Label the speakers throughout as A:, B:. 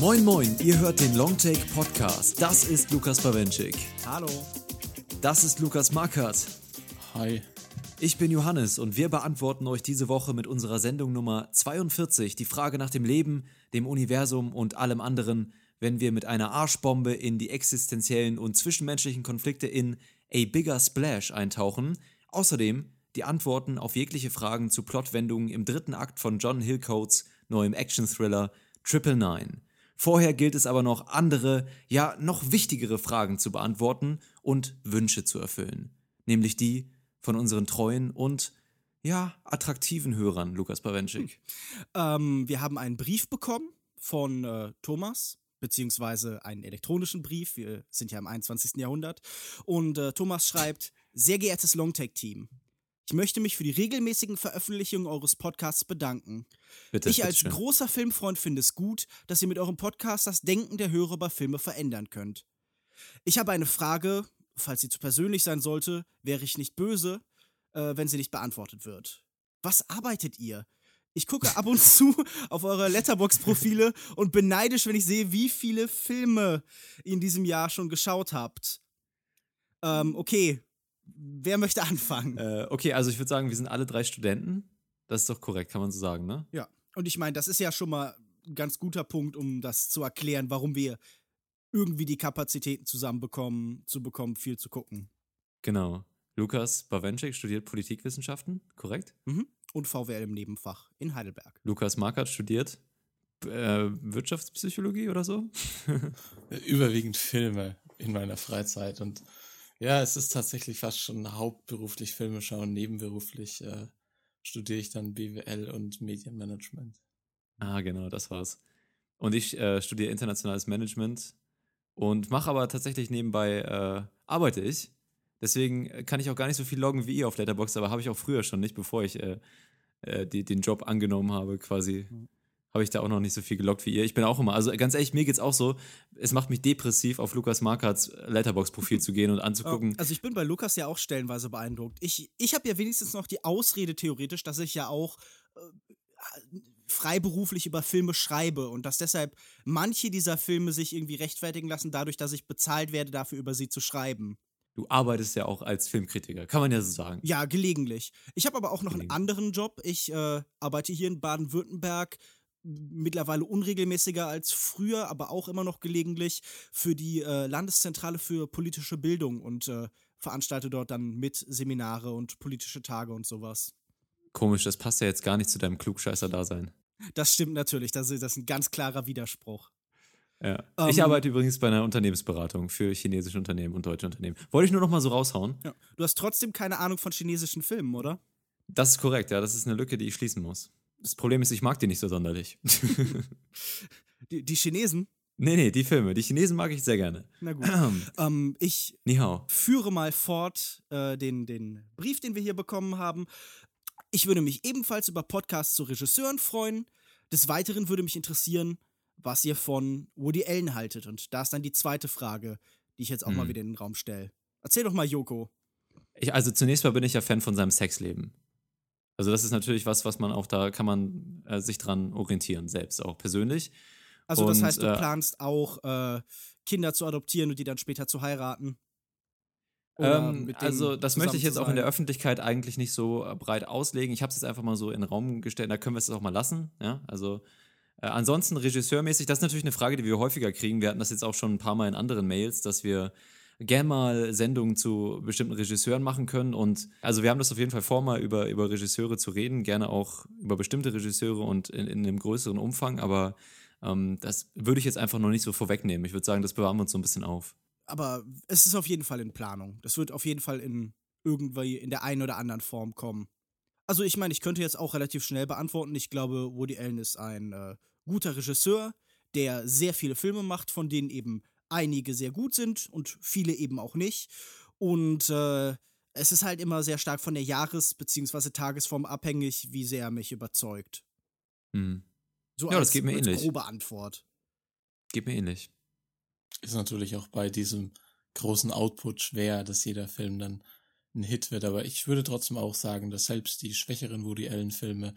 A: Moin Moin, ihr hört den Longtake Podcast. Das ist Lukas Bawenschik.
B: Hallo.
A: Das ist Lukas Markert.
C: Hi.
A: Ich bin Johannes und wir beantworten euch diese Woche mit unserer Sendung Nummer 42 die Frage nach dem Leben, dem Universum und allem anderen, wenn wir mit einer Arschbombe in die existenziellen und zwischenmenschlichen Konflikte in A Bigger Splash eintauchen. Außerdem die Antworten auf jegliche Fragen zu Plotwendungen im dritten Akt von John Hillcoats neuem Action-Thriller Triple Nine. Vorher gilt es aber noch andere, ja noch wichtigere Fragen zu beantworten und Wünsche zu erfüllen. Nämlich die von unseren treuen und ja, attraktiven Hörern, Lukas Bawenschik.
B: Ähm, wir haben einen Brief bekommen von äh, Thomas, beziehungsweise einen elektronischen Brief. Wir sind ja im 21. Jahrhundert. Und äh, Thomas schreibt: Sehr geehrtes Longtake-Team, ich möchte mich für die regelmäßigen Veröffentlichungen eures Podcasts bedanken.
A: Bitte,
B: ich als
A: bitteschön.
B: großer Filmfreund finde es gut, dass ihr mit eurem Podcast das Denken der Hörer über Filme verändern könnt. Ich habe eine Frage, falls sie zu persönlich sein sollte, wäre ich nicht böse, äh, wenn sie nicht beantwortet wird. Was arbeitet ihr? Ich gucke ab und zu auf eure Letterbox-Profile und bin neidisch, wenn ich sehe, wie viele Filme ihr in diesem Jahr schon geschaut habt. Ähm, okay. Wer möchte anfangen?
A: Äh, okay, also ich würde sagen, wir sind alle drei Studenten. Das ist doch korrekt, kann man so sagen, ne?
B: Ja. Und ich meine, das ist ja schon mal ein ganz guter Punkt, um das zu erklären, warum wir irgendwie die Kapazitäten zusammenbekommen, zu bekommen, viel zu gucken.
A: Genau. Lukas Bawenschik studiert Politikwissenschaften, korrekt?
B: Mhm. Und VWL im Nebenfach in Heidelberg.
A: Lukas Markert studiert äh, Wirtschaftspsychologie oder so?
C: Überwiegend Filme in meiner Freizeit und ja, es ist tatsächlich fast schon hauptberuflich Filme schauen. Nebenberuflich äh, studiere ich dann BWL und Medienmanagement.
A: Ah, genau, das war's. Und ich äh, studiere internationales Management und mache aber tatsächlich nebenbei, äh, arbeite ich. Deswegen kann ich auch gar nicht so viel loggen wie ihr auf Letterboxd, aber habe ich auch früher schon nicht, bevor ich äh, äh, die, den Job angenommen habe, quasi. Habe ich da auch noch nicht so viel geloggt wie ihr. Ich bin auch immer, also ganz ehrlich, mir geht's auch so, es macht mich depressiv, auf Lukas Markarts Letterbox-Profil zu gehen und anzugucken.
B: Also ich bin bei Lukas ja auch stellenweise beeindruckt. Ich, ich habe ja wenigstens noch die Ausrede theoretisch, dass ich ja auch äh, freiberuflich über Filme schreibe und dass deshalb manche dieser Filme sich irgendwie rechtfertigen lassen, dadurch, dass ich bezahlt werde, dafür über sie zu schreiben.
A: Du arbeitest ja auch als Filmkritiker, kann man ja so sagen.
B: Ja, gelegentlich. Ich habe aber auch noch einen anderen Job. Ich äh, arbeite hier in Baden-Württemberg mittlerweile unregelmäßiger als früher, aber auch immer noch gelegentlich für die äh, Landeszentrale für politische Bildung und äh, veranstalte dort dann mit Seminare und politische Tage und sowas.
A: Komisch, das passt ja jetzt gar nicht zu deinem Klugscheißer-Dasein.
B: Das stimmt natürlich, das ist, das ist ein ganz klarer Widerspruch.
A: Ja.
B: Ähm,
A: ich arbeite übrigens bei einer Unternehmensberatung für chinesische Unternehmen und deutsche Unternehmen. Wollte ich nur noch mal so raushauen.
B: Ja. Du hast trotzdem keine Ahnung von chinesischen Filmen, oder?
A: Das ist korrekt, ja. Das ist eine Lücke, die ich schließen muss. Das Problem ist, ich mag die nicht so sonderlich.
B: Die, die Chinesen?
A: nee, nee, die Filme. Die Chinesen mag ich sehr gerne.
B: Na gut. ähm, ich
A: Ni hao.
B: führe mal fort äh, den, den Brief, den wir hier bekommen haben. Ich würde mich ebenfalls über Podcasts zu Regisseuren freuen. Des Weiteren würde mich interessieren, was ihr von Woody Allen haltet. Und da ist dann die zweite Frage, die ich jetzt auch mal
A: Hm.
B: wieder in den Raum stelle. Erzähl doch mal, Joko.
A: Ich, also zunächst mal bin ich ja Fan von seinem Sexleben. Also das ist natürlich was, was man auch da kann man äh, sich dran orientieren, selbst auch persönlich.
B: Also, das
A: Und,
B: heißt, du
A: äh,
B: planst auch, äh, Kinder zu adoptieren und die dann später zu heiraten?
A: Ähm, also das möchte ich jetzt auch in der? Öffentlichkeit eigentlich nicht so äh, breit auslegen. Ich habe es jetzt einfach mal so in den Raum gestellt, da können wir es auch mal lassen. Ja? Also äh, ansonsten regisseurmäßig, das ist natürlich eine Frage, die wir häufiger kriegen. Wir hatten das jetzt auch schon ein paar Mal in anderen Mails, dass wir gern mal Sendungen zu bestimmten Regisseuren machen können. Und also wir haben das auf jeden Fall vor, mal über, über Regisseure zu reden, gerne auch über bestimmte Regisseure und in, in einem größeren Umfang, aber ähm, das würde ich jetzt einfach noch nicht so vorwegnehmen. Ich würde sagen, das bewahren wir uns so ein bisschen auf.
B: aber es ist auf jeden Fall in Planung. Das wird auf jeden Fall in irgendwie in der einen oder anderen Form kommen. Also ich meine, ich könnte jetzt auch relativ schnell beantworten. Ich glaube, Woody Allen ist ein äh, guter Regisseur, der sehr viele Filme macht, von denen eben einige sehr gut sind und viele eben auch nicht. Und äh, es ist halt immer sehr stark von der Jahres- bzw. Tagesform abhängig, wie sehr er mich überzeugt.
A: Hm.
B: So
A: Ja, das
B: als,
A: geht mir
B: als
A: ähnlich.
B: grobe Antwort.
A: Geht mir ähnlich.
C: Ist natürlich auch bei diesem großen Output schwer, dass jeder Film dann ein Hit wird. Aber ich würde trotzdem auch sagen, dass selbst die schwächeren Woody Allen-Filme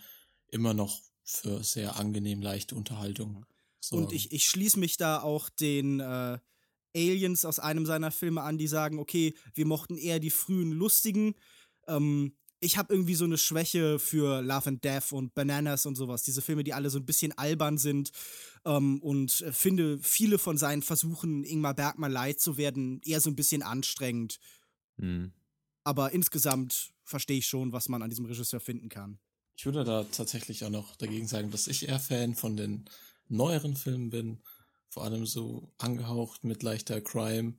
C: immer noch für sehr angenehm leichte Unterhaltung sorgen.
B: Und ich, ich schließe mich da auch den äh, Aliens aus einem seiner Filme an, die sagen, okay, wir mochten eher die frühen lustigen. Ähm, ich habe irgendwie so eine Schwäche für Love and Death und Bananas und sowas. Diese Filme, die alle so ein bisschen albern sind. Ähm, und finde viele von seinen Versuchen, Ingmar Bergmann leid zu werden, eher so ein bisschen anstrengend.
A: Mhm.
B: Aber insgesamt verstehe ich schon, was man an diesem Regisseur finden kann.
C: Ich würde da tatsächlich auch noch dagegen sagen, dass ich eher Fan von den neueren Filmen bin. Vor allem so angehaucht mit leichter Crime.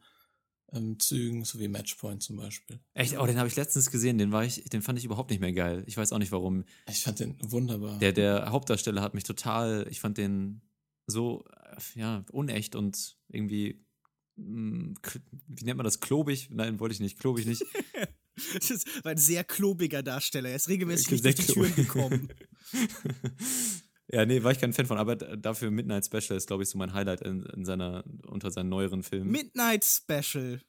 C: Ähm, Zügen, so wie Matchpoint zum Beispiel.
A: Echt? Oh, den habe ich letztens gesehen, den war ich, den fand ich überhaupt nicht mehr geil. Ich weiß auch nicht warum.
C: Ich fand den wunderbar.
A: Der, der Hauptdarsteller hat mich total, ich fand den so, äh, ja, unecht und irgendwie, mh, wie nennt man das, klobig? Nein, wollte ich nicht, klobig nicht.
B: das war ein sehr klobiger Darsteller. Er ist regelmäßig durch die Türen gekommen.
A: ja, nee, war ich kein Fan von, aber dafür Midnight Special ist, glaube ich, so mein Highlight in, in, seiner, unter seinen neueren Filmen.
B: Midnight Special.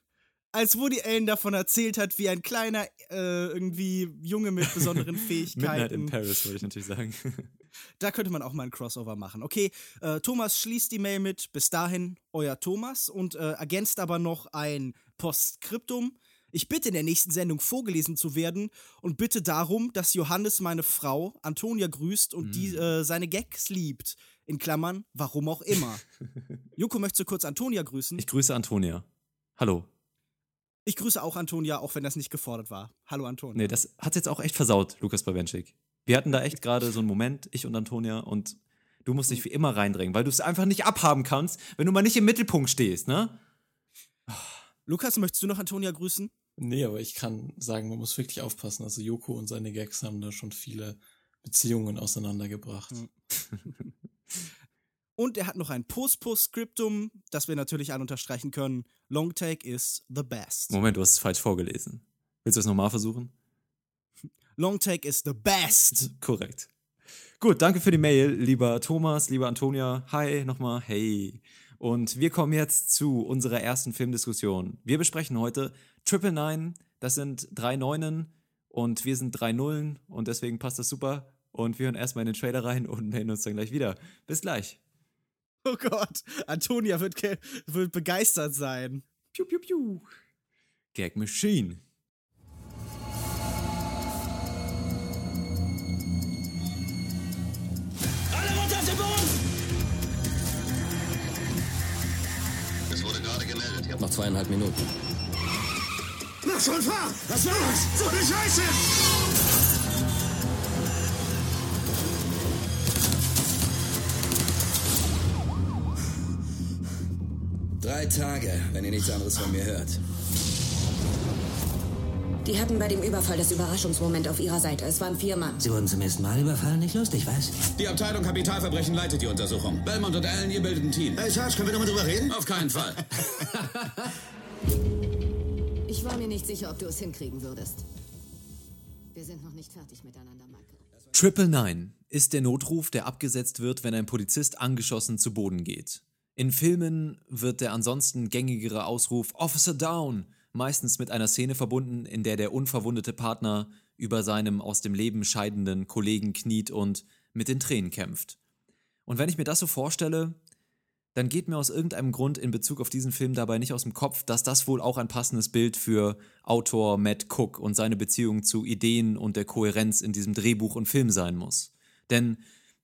B: Als Woody Allen davon erzählt hat, wie ein kleiner, äh, irgendwie Junge mit besonderen Fähigkeiten.
A: Midnight in Paris, wollte ich natürlich sagen.
B: da könnte man auch mal ein Crossover machen. Okay, äh, Thomas schließt die Mail mit. Bis dahin, euer Thomas und äh, ergänzt aber noch ein Postskriptum. Ich bitte in der nächsten Sendung vorgelesen zu werden und bitte darum, dass Johannes meine Frau Antonia grüßt und mm. die äh, seine Gags liebt. In Klammern, warum auch immer. Joko, möchtest du kurz Antonia grüßen?
A: Ich grüße Antonia. Hallo.
B: Ich grüße auch Antonia, auch wenn das nicht gefordert war. Hallo Antonia.
A: Nee, das hat jetzt auch echt versaut, Lukas Bawenschik. Wir hatten da echt gerade so einen Moment, ich und Antonia, und du musst dich wie immer reindrängen, weil du es einfach nicht abhaben kannst, wenn du mal nicht im Mittelpunkt stehst, ne?
B: Lukas, möchtest du noch Antonia grüßen?
C: Nee, aber ich kann sagen, man muss wirklich aufpassen. Also Joko und seine Gags haben da schon viele Beziehungen auseinandergebracht. Hm.
B: und er hat noch ein Post-Post-Skriptum, das wir natürlich an unterstreichen können. Longtake is the best.
A: Moment, du hast es falsch vorgelesen. Willst du es nochmal versuchen?
B: Longtake is the best.
A: Korrekt. Gut, danke für die Mail, lieber Thomas, lieber Antonia. Hi, nochmal, hey. Und wir kommen jetzt zu unserer ersten Filmdiskussion. Wir besprechen heute Triple Nine, das sind drei Neunen und wir sind drei Nullen und deswegen passt das super. Und wir hören erstmal in den Trailer rein und melden uns dann gleich wieder. Bis gleich.
B: Oh Gott, Antonia wird, wird begeistert sein.
A: Piu, piu, piu. Gag Machine.
D: Alle runter auf den Boden!
E: Es wurde gerade gemeldet.
F: Ihr habt noch zweieinhalb Minuten.
D: Mach schon, fahr! Was war's? So eine Scheiße!
F: Drei Tage, wenn ihr nichts anderes von mir hört.
G: Die hatten bei dem Überfall das Überraschungsmoment auf ihrer Seite. Es waren vier Mann.
H: Sie wurden zum ersten Mal überfallen, nicht lustig, was?
I: Die Abteilung Kapitalverbrechen leitet die Untersuchung. Belmont und Allen, ihr bildet ein Team.
D: Hey, Sarge, können wir nochmal drüber reden?
I: Auf keinen Fall.
G: ich war mir nicht sicher, ob du es hinkriegen würdest. Wir sind noch nicht fertig miteinander, Michael.
A: Triple Nine ist der Notruf, der abgesetzt wird, wenn ein Polizist angeschossen zu Boden geht. In Filmen wird der ansonsten gängigere Ausruf Officer Down meistens mit einer Szene verbunden, in der der unverwundete Partner über seinem aus dem Leben scheidenden Kollegen kniet und mit den Tränen kämpft. Und wenn ich mir das so vorstelle, dann geht mir aus irgendeinem Grund in Bezug auf diesen Film dabei nicht aus dem Kopf, dass das wohl auch ein passendes Bild für Autor Matt Cook und seine Beziehung zu Ideen und der Kohärenz in diesem Drehbuch und Film sein muss. Denn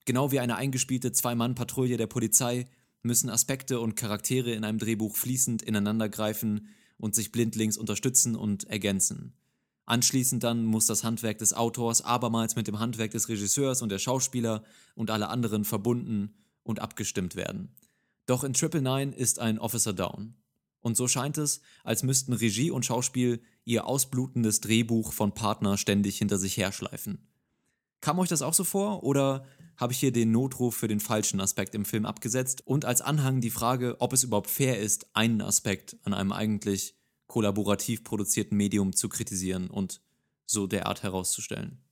A: genau wie eine eingespielte Zwei-Mann-Patrouille der Polizei müssen Aspekte und Charaktere in einem Drehbuch fließend ineinandergreifen und sich blindlings unterstützen und ergänzen. Anschließend dann muss das Handwerk des Autors abermals mit dem Handwerk des Regisseurs und der Schauspieler und alle anderen verbunden und abgestimmt werden. Doch in Triple Nine ist ein Officer Down. Und so scheint es, als müssten Regie und Schauspiel ihr ausblutendes Drehbuch von Partner ständig hinter sich herschleifen. Kam euch das auch so vor oder habe ich hier den Notruf für den falschen Aspekt im Film abgesetzt und als Anhang die Frage, ob es überhaupt fair ist, einen Aspekt an einem eigentlich kollaborativ produzierten Medium zu kritisieren und so derart herauszustellen.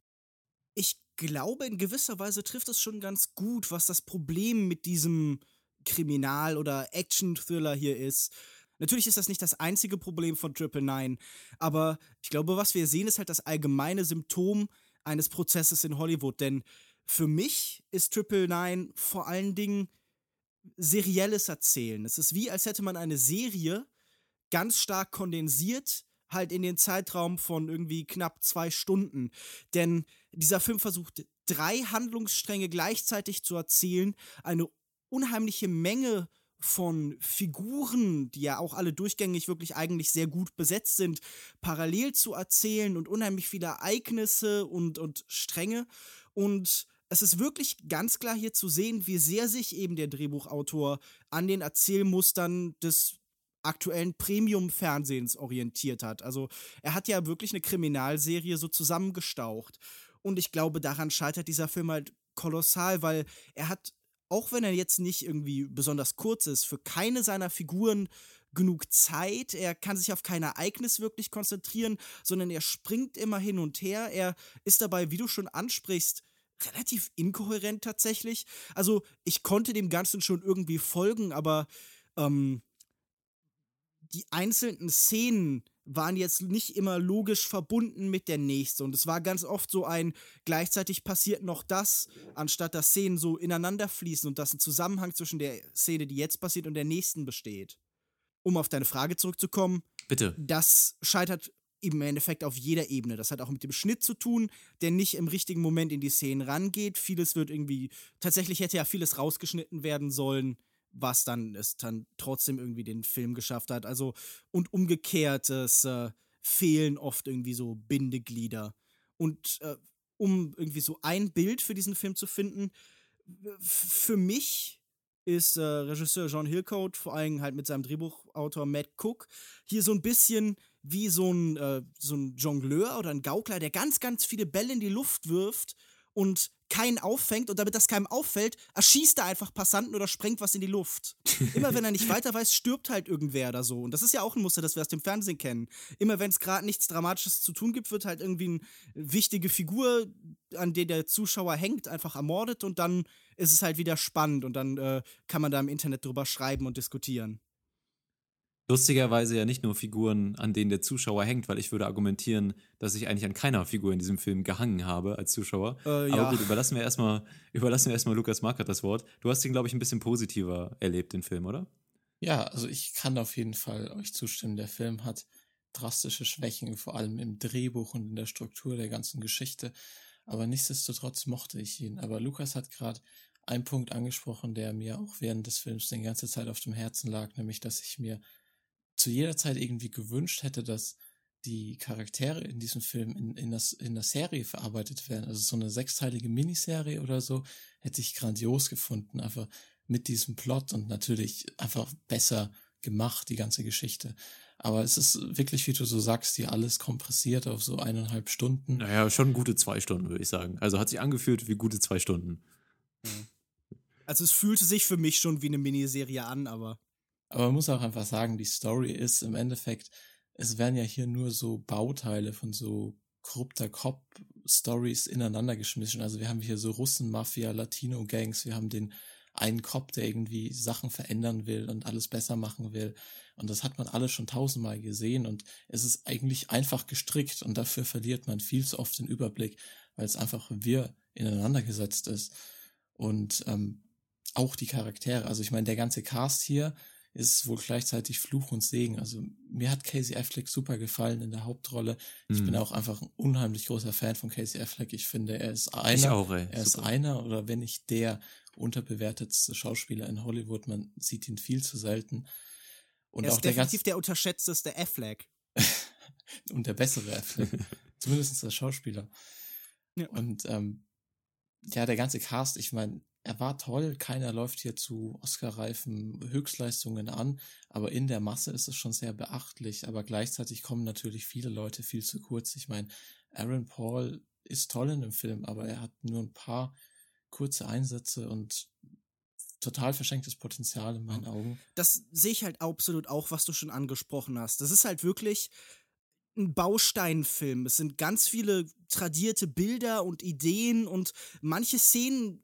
B: Ich glaube, in gewisser Weise trifft es schon ganz gut, was das Problem mit diesem Kriminal- oder Action-Thriller hier ist. Natürlich ist das nicht das einzige Problem von Triple Nine, aber ich glaube, was wir sehen, ist halt das allgemeine Symptom eines Prozesses in Hollywood. Denn für mich ist Triple Nine vor allen Dingen serielles Erzählen. Es ist wie, als hätte man eine Serie ganz stark kondensiert, halt in den Zeitraum von irgendwie knapp zwei Stunden. Denn dieser Film versucht, drei Handlungsstränge gleichzeitig zu erzählen, eine unheimliche Menge von Figuren, die ja auch alle durchgängig wirklich eigentlich sehr gut besetzt sind, parallel zu erzählen und unheimlich viele Ereignisse und, und Stränge. Und es ist wirklich ganz klar hier zu sehen, wie sehr sich eben der Drehbuchautor an den Erzählmustern des aktuellen Premium-Fernsehens orientiert hat. Also er hat ja wirklich eine Kriminalserie so zusammengestaucht. Und ich glaube, daran scheitert dieser Film halt kolossal, weil er hat auch wenn er jetzt nicht irgendwie besonders kurz ist, für keine seiner Figuren genug Zeit. Er kann sich auf kein Ereignis wirklich konzentrieren, sondern er springt immer hin und her. Er ist dabei, wie du schon ansprichst, relativ inkohärent tatsächlich. Also ich konnte dem Ganzen schon irgendwie folgen, aber ähm, die einzelnen Szenen waren jetzt nicht immer logisch verbunden mit der nächsten. Und es war ganz oft so ein, gleichzeitig passiert noch das, anstatt dass Szenen so ineinander fließen und dass ein Zusammenhang zwischen der Szene, die jetzt passiert, und der nächsten besteht. Um auf deine Frage zurückzukommen.
A: Bitte.
B: Das scheitert im Endeffekt auf jeder Ebene. Das hat auch mit dem Schnitt zu tun, der nicht im richtigen Moment in die Szenen rangeht. Vieles wird irgendwie, tatsächlich hätte ja vieles rausgeschnitten werden sollen was dann es dann trotzdem irgendwie den Film geschafft hat. Also und umgekehrt, es äh, fehlen oft irgendwie so Bindeglieder. Und äh, um irgendwie so ein Bild für diesen Film zu finden, für mich ist äh, Regisseur John Hillcoat, vor allem halt mit seinem Drehbuchautor Matt Cook, hier so ein bisschen wie so ein, äh, so ein Jongleur oder ein Gaukler, der ganz, ganz viele Bälle in die Luft wirft und keinen auffängt und damit das keinem auffällt, erschießt er einfach Passanten oder sprengt was in die Luft. Immer wenn er nicht weiter weiß, stirbt halt irgendwer da so. Und das ist ja auch ein Muster, das wir aus dem Fernsehen kennen. Immer wenn es gerade nichts Dramatisches zu tun gibt, wird halt irgendwie eine wichtige Figur, an der der Zuschauer hängt, einfach ermordet und dann ist es halt wieder spannend und dann äh, kann man da im Internet drüber schreiben und diskutieren.
A: Lustigerweise ja nicht nur Figuren, an denen der Zuschauer hängt, weil ich würde argumentieren, dass ich eigentlich an keiner Figur in diesem Film gehangen habe als Zuschauer. Äh, ja. Aber gut, überlassen wir erstmal, überlassen wir erstmal Lukas Markert das Wort. Du hast ihn, glaube ich, ein bisschen positiver erlebt, den Film, oder?
C: Ja, also ich kann auf jeden Fall euch zustimmen. Der Film hat drastische Schwächen, vor allem im Drehbuch und in der Struktur der ganzen Geschichte. Aber nichtsdestotrotz mochte ich ihn. Aber Lukas hat gerade einen Punkt angesprochen, der mir auch während des Films die ganze Zeit auf dem Herzen lag, nämlich dass ich mir zu jeder Zeit irgendwie gewünscht hätte, dass die Charaktere in diesem Film in, in, das, in der Serie verarbeitet werden. Also so eine sechsteilige Miniserie oder so hätte ich grandios gefunden, einfach mit diesem Plot und natürlich einfach besser gemacht, die ganze Geschichte. Aber es ist wirklich, wie du so sagst, hier alles kompressiert auf so eineinhalb Stunden.
A: Naja, schon gute zwei Stunden, würde ich sagen. Also hat sich angefühlt wie gute zwei Stunden.
B: Also es fühlte sich für mich schon wie eine Miniserie an, aber.
C: Aber man muss auch einfach sagen, die Story ist im Endeffekt, es werden ja hier nur so Bauteile von so korrupter Cop-Stories ineinander geschmissen. Also wir haben hier so Russen, Mafia, Latino-Gangs, wir haben den einen Cop, der irgendwie Sachen verändern will und alles besser machen will. Und das hat man alles schon tausendmal gesehen und es ist eigentlich einfach gestrickt und dafür verliert man viel zu oft den Überblick, weil es einfach wir ineinander gesetzt ist. Und ähm, auch die Charaktere, also ich meine, der ganze Cast hier, ist wohl gleichzeitig Fluch und Segen. Also mir hat Casey Affleck super gefallen in der Hauptrolle. Ich mhm. bin auch einfach ein unheimlich großer Fan von Casey Affleck. Ich finde, er ist einer,
A: auch,
C: er ist einer oder wenn nicht der unterbewertetste Schauspieler in Hollywood. Man sieht ihn viel zu selten.
B: Und er ist auch definitiv der, der unterschätzteste Affleck.
C: und der bessere Affleck. Zumindest der Schauspieler. Ja. Und ähm, ja, der ganze Cast, ich meine, er war toll, keiner läuft hier zu Oscar-reifen Höchstleistungen an, aber in der Masse ist es schon sehr beachtlich, aber gleichzeitig kommen natürlich viele Leute viel zu kurz. Ich meine, Aaron Paul ist toll in dem Film, aber er hat nur ein paar kurze Einsätze und total verschenktes Potenzial in meinen Augen.
B: Das sehe ich halt absolut auch, was du schon angesprochen hast. Das ist halt wirklich ein Bausteinfilm. Es sind ganz viele tradierte Bilder und Ideen und manche Szenen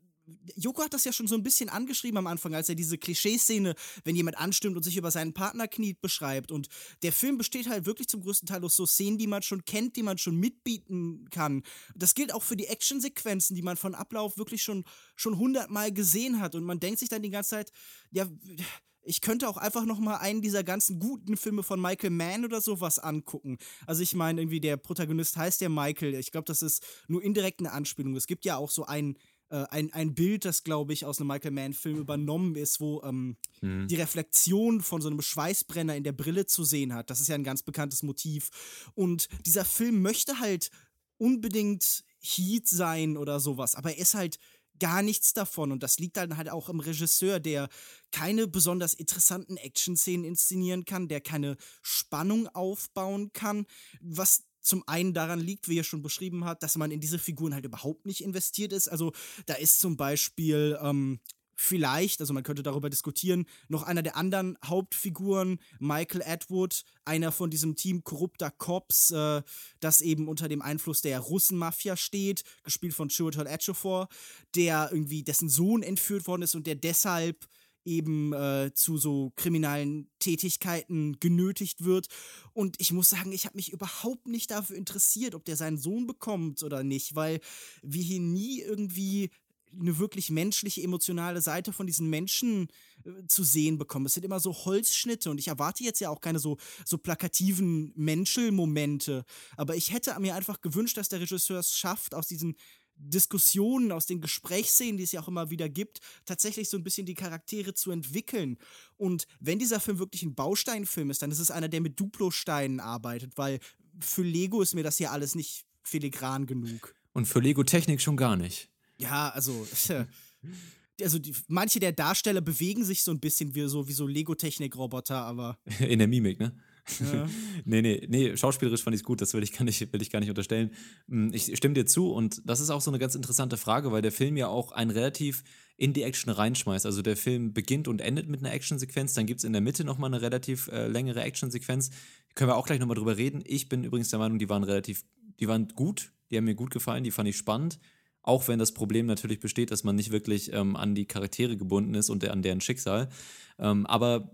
B: Joko hat das ja schon so ein bisschen angeschrieben am Anfang, als er diese Klischeeszene, wenn jemand anstimmt und sich über seinen Partner kniet, beschreibt. Und der Film besteht halt wirklich zum größten Teil aus so Szenen, die man schon kennt, die man schon mitbieten kann. Das gilt auch für die Actionsequenzen, die man von Ablauf wirklich schon, schon hundertmal gesehen hat. Und man denkt sich dann die ganze Zeit, ja, ich könnte auch einfach noch mal einen dieser ganzen guten Filme von Michael Mann oder sowas angucken. Also ich meine, irgendwie der Protagonist heißt ja Michael. Ich glaube, das ist nur indirekt eine Anspielung. Es gibt ja auch so ein äh, ein, ein Bild, das, glaube ich, aus einem Michael Mann-Film übernommen ist, wo ähm, mhm. die Reflexion von so einem Schweißbrenner in der Brille zu sehen hat. Das ist ja ein ganz bekanntes Motiv. Und dieser Film möchte halt unbedingt Heat sein oder sowas, aber er ist halt gar nichts davon. Und das liegt dann halt auch im Regisseur, der keine besonders interessanten Action-Szenen inszenieren kann, der keine Spannung aufbauen kann, was zum einen daran liegt, wie er schon beschrieben hat, dass man in diese Figuren halt überhaupt nicht investiert ist. Also da ist zum Beispiel ähm, vielleicht, also man könnte darüber diskutieren, noch einer der anderen Hauptfiguren, Michael Atwood, einer von diesem Team korrupter Cops, äh, das eben unter dem Einfluss der Russenmafia steht, gespielt von Chiwetel Ejiofor, der irgendwie dessen Sohn entführt worden ist und der deshalb eben äh, zu so kriminellen Tätigkeiten genötigt wird. Und ich muss sagen, ich habe mich überhaupt nicht dafür interessiert, ob der seinen Sohn bekommt oder nicht, weil wir hier nie irgendwie eine wirklich menschliche, emotionale Seite von diesen Menschen äh, zu sehen bekommen. Es sind immer so Holzschnitte und ich erwarte jetzt ja auch keine so, so plakativen Menschelmomente. Aber ich hätte mir einfach gewünscht, dass der Regisseur es schafft, aus diesen Diskussionen, aus den Gesprächsszenen, die es ja auch immer wieder gibt, tatsächlich so ein bisschen die Charaktere zu entwickeln. Und wenn dieser Film wirklich ein Bausteinfilm ist, dann ist es einer, der mit Duplo-Steinen arbeitet, weil für Lego ist mir das hier alles nicht filigran genug.
A: Und für Lego-Technik schon gar nicht.
B: Ja, also. also die, manche der Darsteller bewegen sich so ein bisschen wie so, wie so Lego-Technik-Roboter, aber.
A: In der Mimik, ne? Ja. nee, nee, nee, schauspielerisch fand ich es gut, das will ich, gar nicht, will ich gar nicht unterstellen. Hm, ich stimme dir zu und das ist auch so eine ganz interessante Frage, weil der Film ja auch einen relativ in die Action reinschmeißt. Also der Film beginnt und endet mit einer Actionsequenz, dann gibt es in der Mitte nochmal eine relativ äh, längere Actionsequenz. Können wir auch gleich nochmal drüber reden. Ich bin übrigens der Meinung, die waren relativ, die waren gut, die haben mir gut gefallen, die fand ich spannend. Auch wenn das Problem natürlich besteht, dass man nicht wirklich ähm, an die Charaktere gebunden ist und der, an deren Schicksal. Ähm, aber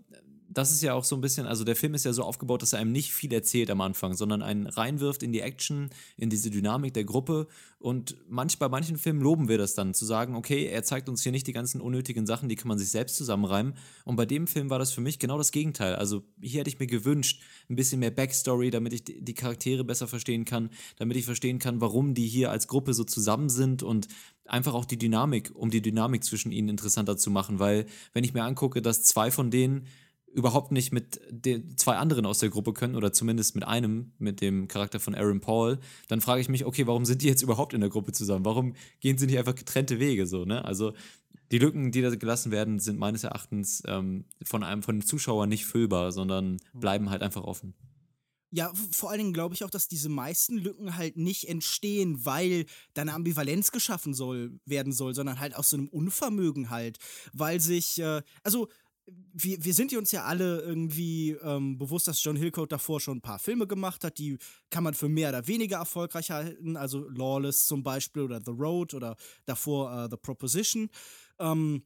A: das ist ja auch so ein bisschen, also der Film ist ja so aufgebaut, dass er einem nicht viel erzählt am Anfang, sondern einen reinwirft in die Action, in diese Dynamik der Gruppe. Und manch, bei manchen Filmen loben wir das dann, zu sagen, okay, er zeigt uns hier nicht die ganzen unnötigen Sachen, die kann man sich selbst zusammenreimen. Und bei dem Film war das für mich genau das Gegenteil. Also hier hätte ich mir gewünscht, ein bisschen mehr Backstory, damit ich die Charaktere besser verstehen kann, damit ich verstehen kann, warum die hier als Gruppe so zusammen sind und einfach auch die Dynamik, um die Dynamik zwischen ihnen interessanter zu machen. Weil, wenn ich mir angucke, dass zwei von denen überhaupt nicht mit den zwei anderen aus der Gruppe können oder zumindest mit einem, mit dem Charakter von Aaron Paul, dann frage ich mich, okay, warum sind die jetzt überhaupt in der Gruppe zusammen? Warum gehen sie nicht einfach getrennte Wege so, ne? Also die Lücken, die da gelassen werden, sind meines Erachtens ähm, von einem von den Zuschauern nicht füllbar, sondern bleiben halt einfach offen.
B: Ja, vor allen Dingen glaube ich auch, dass diese meisten Lücken halt nicht entstehen, weil da eine Ambivalenz geschaffen soll, werden soll, sondern halt aus so einem Unvermögen halt, weil sich, äh, also wir, wir sind uns ja alle irgendwie ähm, bewusst, dass John Hillcoat davor schon ein paar Filme gemacht hat, die kann man für mehr oder weniger erfolgreich halten, also Lawless zum Beispiel oder The Road oder davor uh, The Proposition. Ähm,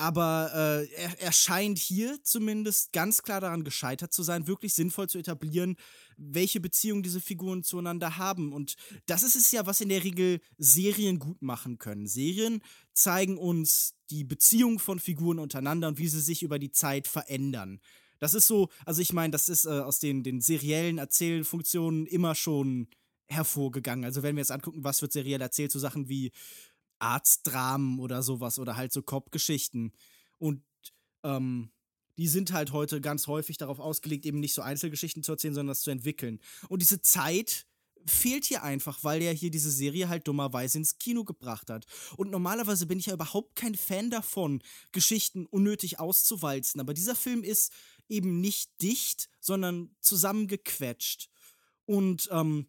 B: aber äh, er, er scheint hier zumindest ganz klar daran gescheitert zu sein, wirklich sinnvoll zu etablieren, welche Beziehungen diese Figuren zueinander haben. Und das ist es ja, was in der Regel Serien gut machen können. Serien zeigen uns die Beziehung von Figuren untereinander und wie sie sich über die Zeit verändern. Das ist so, also ich meine, das ist äh, aus den, den seriellen Erzählfunktionen immer schon hervorgegangen. Also wenn wir jetzt angucken, was wird seriell erzählt, so Sachen wie Arztdramen oder sowas oder halt so Cop-Geschichten. Und ähm, die sind halt heute ganz häufig darauf ausgelegt, eben nicht so Einzelgeschichten zu erzählen, sondern das zu entwickeln. Und diese Zeit fehlt hier einfach, weil er hier diese Serie halt dummerweise ins Kino gebracht hat. Und normalerweise bin ich ja überhaupt kein Fan davon, Geschichten unnötig auszuwalzen. Aber dieser Film ist eben nicht dicht, sondern zusammengequetscht. Und ähm,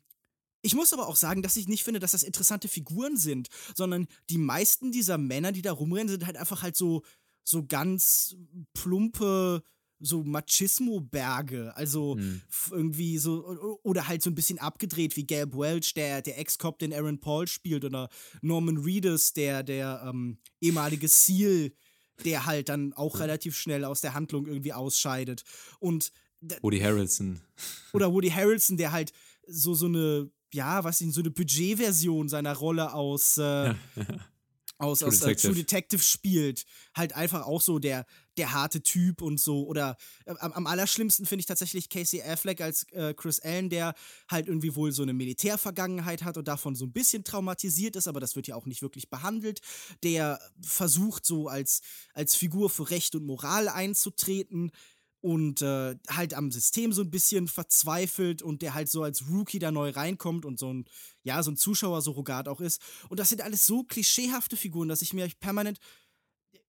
B: ich muss aber auch sagen, dass ich nicht finde, dass das interessante Figuren sind, sondern die meisten dieser Männer, die da rumrennen, sind halt einfach halt so, so ganz plumpe so Machismo-Berge. Also f- irgendwie so, oder halt so ein bisschen abgedreht wie Gab Welch, der, der Ex-Cop, den Aaron Paul spielt, oder Norman Reedus, der, der ähm, ehemalige Seal, der halt dann auch relativ schnell aus der Handlung irgendwie ausscheidet. Und
A: Woody Harrelson.
B: oder Woody Harrelson, der halt so, so eine, ja, was ihn, so eine Budgetversion seiner Rolle aus, äh, aus,
A: True
B: aus äh,
A: Detective.
B: True Detective spielt. Halt einfach auch so der, der harte Typ und so. Oder äh, am, am allerschlimmsten finde ich tatsächlich Casey Affleck als äh, Chris Allen, der halt irgendwie wohl so eine Militärvergangenheit hat und davon so ein bisschen traumatisiert ist, aber das wird ja auch nicht wirklich behandelt. Der versucht so als, als Figur für Recht und Moral einzutreten und äh, halt am System so ein bisschen verzweifelt und der halt so als Rookie da neu reinkommt und so ein, ja, so ein Zuschauersurrogat auch ist. Und das sind alles so klischeehafte Figuren, dass ich mir permanent.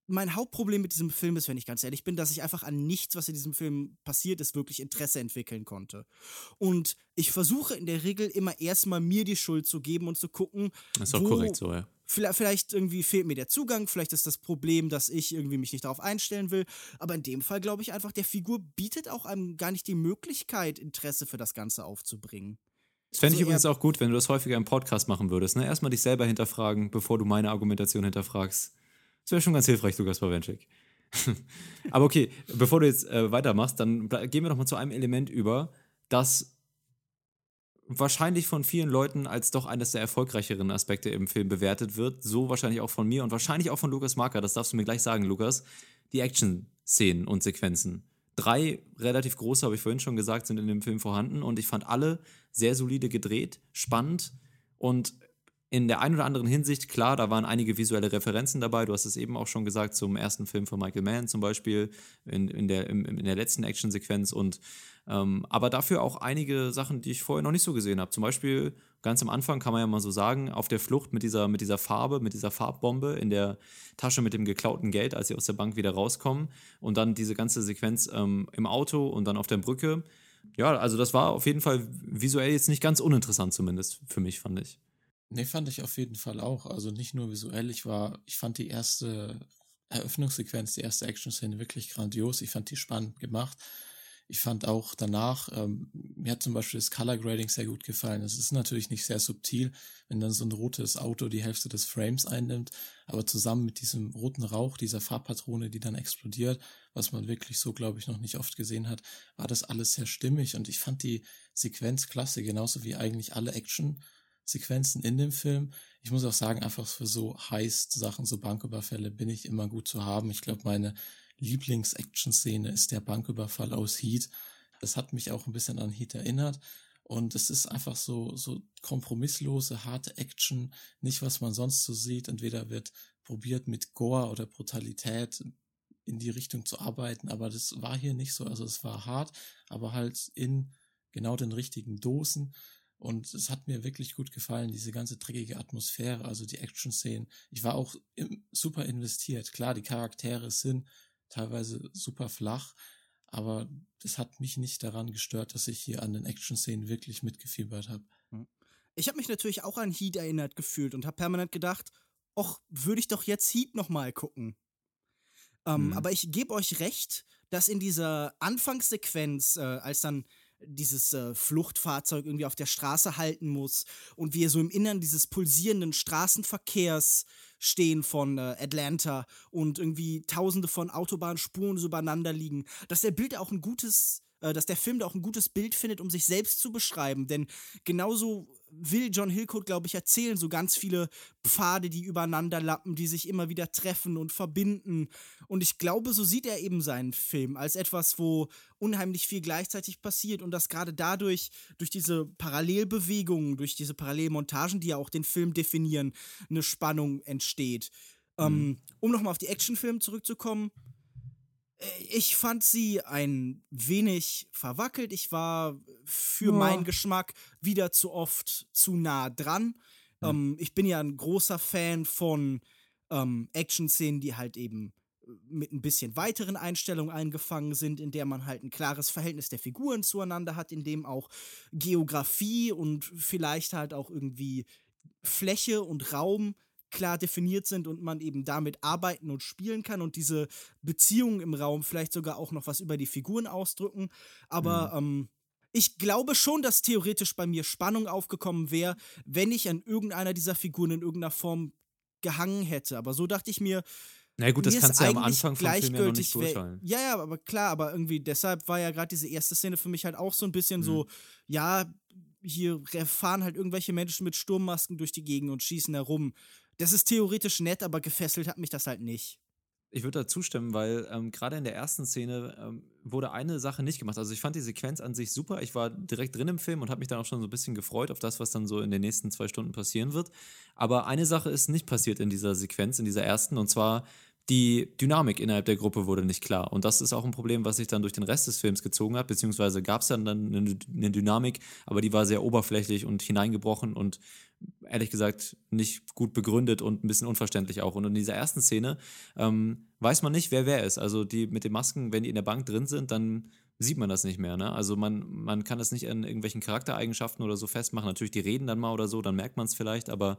B: Mein Hauptproblem mit diesem Film ist, wenn ich ganz ehrlich bin, dass ich einfach an nichts, was in diesem Film passiert ist, wirklich Interesse entwickeln konnte. Und ich versuche in der Regel immer erstmal mir die Schuld zu geben und zu gucken.
A: Das ist auch korrekt so, ja.
B: Vielleicht, irgendwie fehlt mir der Zugang, vielleicht ist das Problem, dass ich irgendwie mich nicht darauf einstellen will. Aber in dem Fall glaube ich einfach, der Figur bietet auch einem gar nicht die Möglichkeit, Interesse für das Ganze aufzubringen.
A: Das fände ich
B: Also
A: übrigens
B: eher-
A: auch gut, wenn du das häufiger im Podcast machen würdest. Ne? Erstmal dich selber hinterfragen, bevor du meine Argumentation hinterfragst. Das wäre schon ganz hilfreich, Lukas Bawenschik. Aber okay, bevor du jetzt äh, weitermachst, dann gehen wir doch mal zu einem Element über, das wahrscheinlich von vielen Leuten als doch eines der erfolgreicheren Aspekte im Film bewertet wird. So wahrscheinlich auch von mir und wahrscheinlich auch von Lukas Marker. Das darfst du mir gleich sagen, Lukas. Die Action-Szenen und Sequenzen. Drei relativ große, habe ich vorhin schon gesagt, sind in dem Film vorhanden und ich fand alle sehr solide gedreht, spannend und in der einen oder anderen Hinsicht, klar, da waren einige visuelle Referenzen dabei. Du hast es eben auch schon gesagt zum ersten Film von Michael Mann zum Beispiel, in, in, der, im, in der letzten Actionsequenz. Und ähm, aber dafür auch einige Sachen, die ich vorher noch nicht so gesehen habe. Zum Beispiel ganz am Anfang kann man ja mal so sagen, auf der Flucht mit dieser, mit dieser Farbe, mit dieser Farbbombe in der Tasche mit dem geklauten Geld, als sie aus der Bank wieder rauskommen. Und dann diese ganze Sequenz ähm, im Auto und dann auf der Brücke. Ja, also das war auf jeden Fall visuell jetzt nicht ganz uninteressant, zumindest für mich, fand ich.
C: Nee, fand ich auf jeden Fall auch. Also nicht nur visuell, ich war, ich fand die erste Eröffnungssequenz, die erste Action-Szene wirklich grandios. Ich fand die spannend gemacht. Ich fand auch danach, ähm, mir hat zum Beispiel das Color Grading sehr gut gefallen. Es ist natürlich nicht sehr subtil, wenn dann so ein rotes Auto die Hälfte des Frames einnimmt, aber zusammen mit diesem roten Rauch, dieser Farbpatrone, die dann explodiert, was man wirklich so, glaube ich, noch nicht oft gesehen hat, war das alles sehr stimmig und ich fand die Sequenz klasse, genauso wie eigentlich alle Action Sequenzen in dem Film. Ich muss auch sagen, einfach für so Heist-Sachen, so Banküberfälle bin ich immer gut zu haben. Ich glaube, meine Lieblings-Action-Szene ist der Banküberfall aus Heat. Das hat mich auch ein bisschen an Heat erinnert. Und es ist einfach so, so kompromisslose, harte Action. Nicht, was man sonst so sieht. Entweder wird probiert mit Gore oder Brutalität in die Richtung zu arbeiten, aber das war hier nicht so. Also es war hart, aber halt in genau den richtigen Dosen. Und es hat mir wirklich gut gefallen, diese ganze dreckige Atmosphäre, also die Action-Szenen. Ich war auch im, super investiert. Klar, die Charaktere sind teilweise super flach, aber das hat mich nicht daran gestört, dass ich hier an den Action-Szenen wirklich mitgefiebert habe.
B: Ich habe mich natürlich auch an Heat erinnert gefühlt und habe permanent gedacht, och, würde ich doch jetzt Heat nochmal gucken. Ähm,
A: Mhm.
B: Aber ich gebe euch recht, dass in dieser Anfangssequenz, äh, als dann dieses äh, Fluchtfahrzeug irgendwie auf der Straße halten muss und wir so im Innern dieses pulsierenden Straßenverkehrs stehen von äh, Atlanta und irgendwie tausende von Autobahnspuren so übereinander liegen, dass der Bild auch ein gutes, äh, dass der Film da auch ein gutes Bild findet, um sich selbst zu beschreiben. Denn genauso will John Hillcoat, glaube ich, erzählen, so ganz viele Pfade, die übereinander lappen, die sich immer wieder treffen und verbinden. Und ich glaube, so sieht er eben seinen Film als etwas, wo unheimlich viel gleichzeitig passiert und dass gerade dadurch, durch diese Parallelbewegungen, durch diese Parallelmontagen, die ja auch den Film definieren, eine Spannung entsteht. Ähm, um nochmal auf die Actionfilme zurückzukommen, ich fand sie ein wenig verwackelt. Ich war für
A: Ja.
B: meinen Geschmack wieder zu oft zu nah dran. Ähm, ich bin ja ein großer Fan von ähm, Action-Szenen, die halt eben äh, mit ein bisschen weiteren Einstellungen eingefangen sind, in der man halt ein klares Verhältnis der Figuren zueinander hat, in dem auch Geografie und vielleicht halt auch irgendwie Fläche und Raum klar definiert sind und man eben damit arbeiten und spielen kann und diese Beziehungen im Raum vielleicht sogar auch noch was über die Figuren ausdrücken. Aber mhm. ähm, ich glaube schon, dass theoretisch bei mir Spannung aufgekommen wäre, wenn ich an irgendeiner dieser Figuren in irgendeiner Form gehangen hätte. Aber so dachte ich mir,
A: na gut, das kannst du ja am Anfang vom Film ja noch nicht
B: beurteilen. Ja, ja, aber klar, aber irgendwie deshalb war ja gerade diese erste Szene für mich halt auch so ein bisschen mhm. so, ja, hier fahren halt irgendwelche Menschen mit Sturmmasken durch die Gegend und schießen herum. Das ist theoretisch nett, aber gefesselt hat mich das halt nicht.
A: Ich würde da zustimmen, weil ähm, gerade in der ersten Szene ähm, wurde eine Sache nicht gemacht. Also ich fand die Sequenz an sich super. Ich war direkt drin im Film und habe mich dann auch schon so ein bisschen gefreut auf das, was dann so in den nächsten zwei Stunden passieren wird. Aber eine Sache ist nicht passiert in dieser Sequenz, in dieser ersten, und zwar die Dynamik innerhalb der Gruppe wurde nicht klar. Und das ist auch ein Problem, was sich dann durch den Rest des Films gezogen hat, beziehungsweise gab es dann, dann eine, eine, Dynamik, aber die war sehr oberflächlich und hineingebrochen und ehrlich gesagt nicht gut begründet und ein bisschen unverständlich auch. Und in dieser ersten Szene ähm, weiß man nicht, wer wer ist. Also die mit den Masken, wenn die in der Bank drin sind, dann sieht man das nicht mehr. Ne? Also man, man kann das nicht an irgendwelchen Charaktereigenschaften oder so festmachen. Natürlich, die reden dann mal oder so, dann merkt man es vielleicht, aber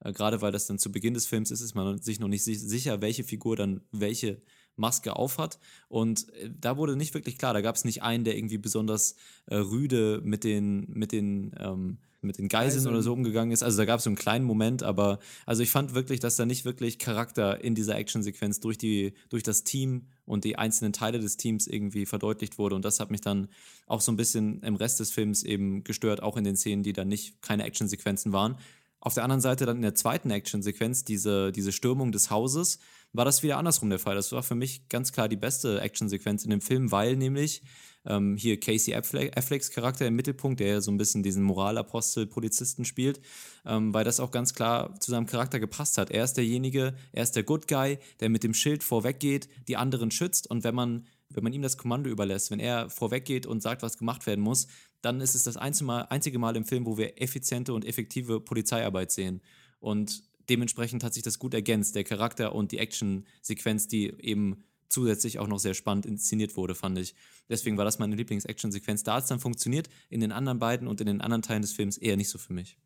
A: äh, gerade weil das dann zu Beginn des Films ist, ist man sich noch nicht sicher, welche Figur dann welche Maske aufhat. Und äh, da wurde nicht wirklich klar, da gab es nicht einen, der irgendwie besonders äh, rüde mit den, mit den, ähm, mit den Geiseln also, oder so umgegangen ist. Also da gab es so einen kleinen Moment, aber also ich fand wirklich, dass da nicht wirklich Charakter in dieser Actionsequenz durch die, durch das Team und die einzelnen Teile des Teams irgendwie verdeutlicht wurde. Und das hat mich dann auch so ein bisschen im Rest des Films eben gestört, auch in den Szenen, die dann nicht keine Actionsequenzen waren. Auf der anderen Seite dann in der zweiten Actionsequenz, diese, diese Stürmung des Hauses, war das wieder andersrum der Fall. Das war für mich ganz klar die beste Actionsequenz in dem Film, weil nämlich ähm, hier Casey Afflecks Charakter im Mittelpunkt, der ja so ein bisschen diesen Moralapostel-Polizisten spielt, ähm, weil das auch ganz klar zu seinem Charakter gepasst hat. Er ist derjenige, er ist der Good Guy, der mit dem Schild vorweggeht, die anderen schützt und wenn man wenn man ihm das Kommando überlässt, wenn er vorweggeht und sagt, was gemacht werden muss, dann ist es das einzige Mal im Film, wo wir effiziente und effektive Polizeiarbeit sehen. Und dementsprechend hat sich das gut ergänzt, der Charakter und die Action-Sequenz, die eben zusätzlich auch noch sehr spannend inszeniert wurde, fand ich. Deswegen war das meine Lieblings-Action-Sequenz. Da hat es dann funktioniert, in den anderen beiden und in den anderen Teilen des Films eher nicht so für mich.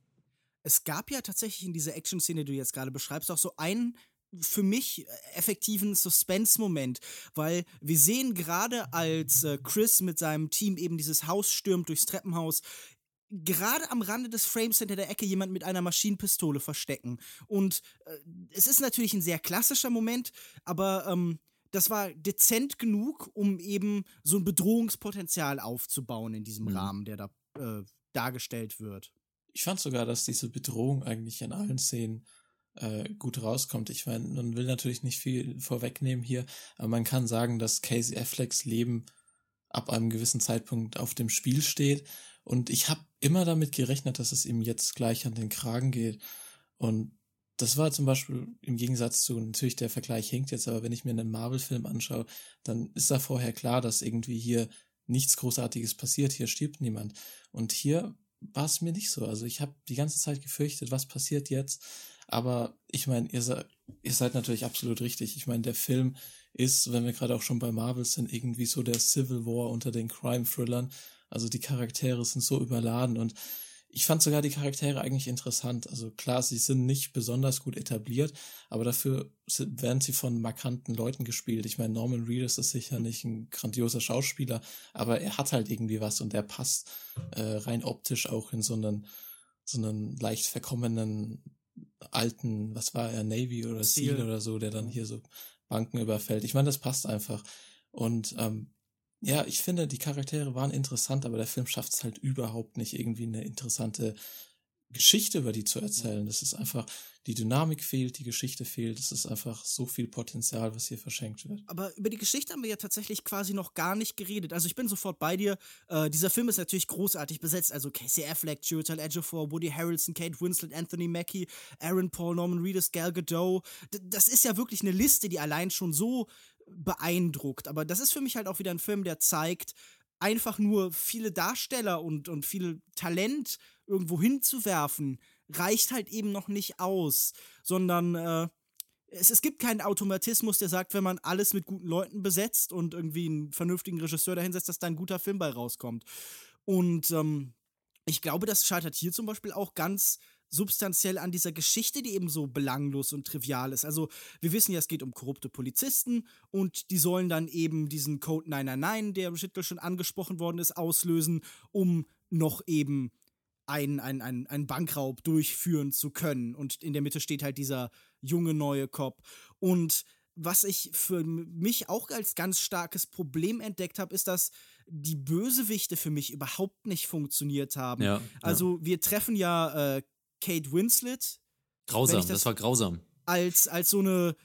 B: Es gab ja tatsächlich in dieser Action-Szene, die du jetzt gerade beschreibst, auch so einen für mich effektiven Suspense-Moment, weil wir sehen gerade, als äh, Chris mit seinem Team eben dieses Haus stürmt, durchs Treppenhaus, gerade am Rande des Frames hinter der Ecke jemand mit einer Maschinenpistole verstecken. Und äh, es ist natürlich ein sehr klassischer Moment, aber ähm, das war dezent genug, um eben so ein Bedrohungspotenzial aufzubauen in diesem mhm. Rahmen, der da äh, dargestellt wird.
C: Ich fand sogar, dass diese Bedrohung eigentlich in allen Szenen äh, gut rauskommt. Ich meine, man will natürlich nicht viel vorwegnehmen hier, aber man kann sagen, dass Casey Afflecks Leben ab einem gewissen Zeitpunkt auf dem Spiel steht. Und ich habe immer damit gerechnet, dass es ihm jetzt gleich an den Kragen geht. Und das war zum Beispiel im Gegensatz zu, natürlich der Vergleich hinkt jetzt, aber wenn ich mir einen Marvel-Film anschaue, dann ist da vorher klar, dass irgendwie hier nichts Großartiges passiert, hier stirbt niemand. Und hier war es mir nicht so. Also ich habe die ganze Zeit gefürchtet, was passiert jetzt? Aber ich meine, ihr, ihr seid natürlich absolut richtig. Ich meine, der Film ist, wenn wir gerade auch schon bei Marvel sind, irgendwie so der Civil War unter den Crime-Thrillern. Also die Charaktere sind so überladen und ich fand sogar die Charaktere eigentlich interessant. Also klar, sie sind nicht besonders gut etabliert, aber dafür werden sie von markanten Leuten gespielt. Ich meine, Norman Reedus ist sicher nicht ein grandioser Schauspieler, aber er hat halt irgendwie was und er passt äh, rein optisch auch in so einen, so einen leicht verkommenen alten, was war er, Navy oder Seal oder so, der dann hier so Banken überfällt. Ich meine, das passt einfach. Und ähm, ja, ich finde, die Charaktere waren interessant, aber der Film schafft es halt überhaupt nicht, irgendwie eine interessante Geschichte über die zu erzählen. Das ist einfach, die Dynamik fehlt, die Geschichte fehlt. Es ist einfach so viel Potenzial, was hier verschenkt wird.
B: Aber über die Geschichte haben wir ja tatsächlich quasi noch gar nicht geredet. Also ich bin sofort bei dir. Äh, dieser Film ist natürlich großartig besetzt. Also Casey Affleck, Chiwetel Ejiofor, Woody Harrelson, Kate Winslet, Anthony Mackie, Aaron Paul, Norman Reedus, Gal Gadot. D das ist ja wirklich eine Liste, die allein schon so beeindruckt. Aber das ist für mich halt auch wieder ein Film, der zeigt, einfach nur viele Darsteller und, und viel Talent irgendwo hinzuwerfen, reicht halt eben noch nicht aus, sondern äh, es, es gibt keinen Automatismus, der sagt, wenn man alles mit guten Leuten besetzt und irgendwie einen vernünftigen Regisseur dahinsetzt, dass da ein guter Film bei rauskommt. Und ähm, ich glaube, das scheitert hier zum Beispiel auch ganz substanziell an dieser Geschichte, die eben so belanglos und trivial ist. Also, wir wissen ja, es geht um korrupte Polizisten und die sollen dann eben diesen Code 999, der im Titel schon angesprochen worden ist, auslösen, um noch eben einen, einen, einen, einen Bankraub durchführen zu können. Und in der Mitte steht halt dieser junge neue Cop. Und was ich für mich auch als ganz starkes Problem entdeckt habe, ist, dass die Bösewichte für mich überhaupt nicht funktioniert haben.
A: Ja,
B: also wir treffen ja äh, Kate Winslet.
A: Grausam, das,
B: das-
A: war grausam.
B: als, als so eine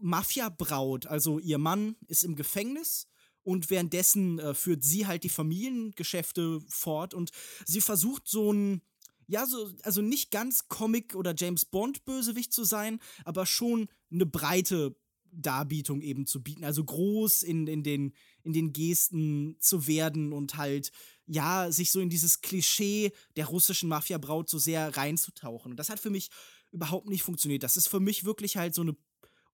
B: Mafia-Braut. Also ihr Mann ist im Gefängnis und währenddessen äh, führt sie halt die Familiengeschäfte fort und sie versucht so ein, ja, so, also nicht ganz Comic- oder James Bond-Bösewicht zu sein, aber schon eine breite Darbietung eben zu bieten. Also groß in, in, den, in den Gesten zu werden und halt, ja, sich so in dieses Klischee der russischen Mafia-Braut so sehr reinzutauchen. Und das hat für mich überhaupt nicht funktioniert. Das ist für mich wirklich halt so eine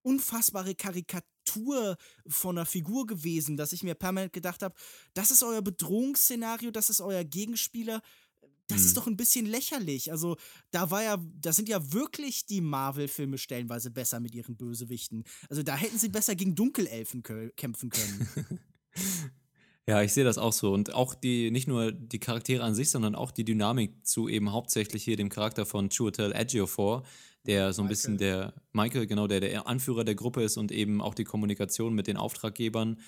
B: unfassbare Karikatur von einer Figur gewesen, dass ich mir permanent gedacht habe, das ist euer Bedrohungsszenario, das ist euer Gegenspieler. Das ist doch ein bisschen lächerlich. Also, da war ja, da sind ja wirklich die Marvel-Filme stellenweise besser mit ihren Bösewichten. Also, da hätten sie besser gegen Dunkelelfen kämpfen können.
A: Ja, ich sehe das auch so. Und auch die, nicht nur die Charaktere an sich, sondern auch die Dynamik zu eben hauptsächlich hier dem Charakter von Chiwetel Ejiofor, der so ein bisschen der, Michael, genau, der der Anführer der Gruppe ist und eben auch die Kommunikation mit den Auftraggebern,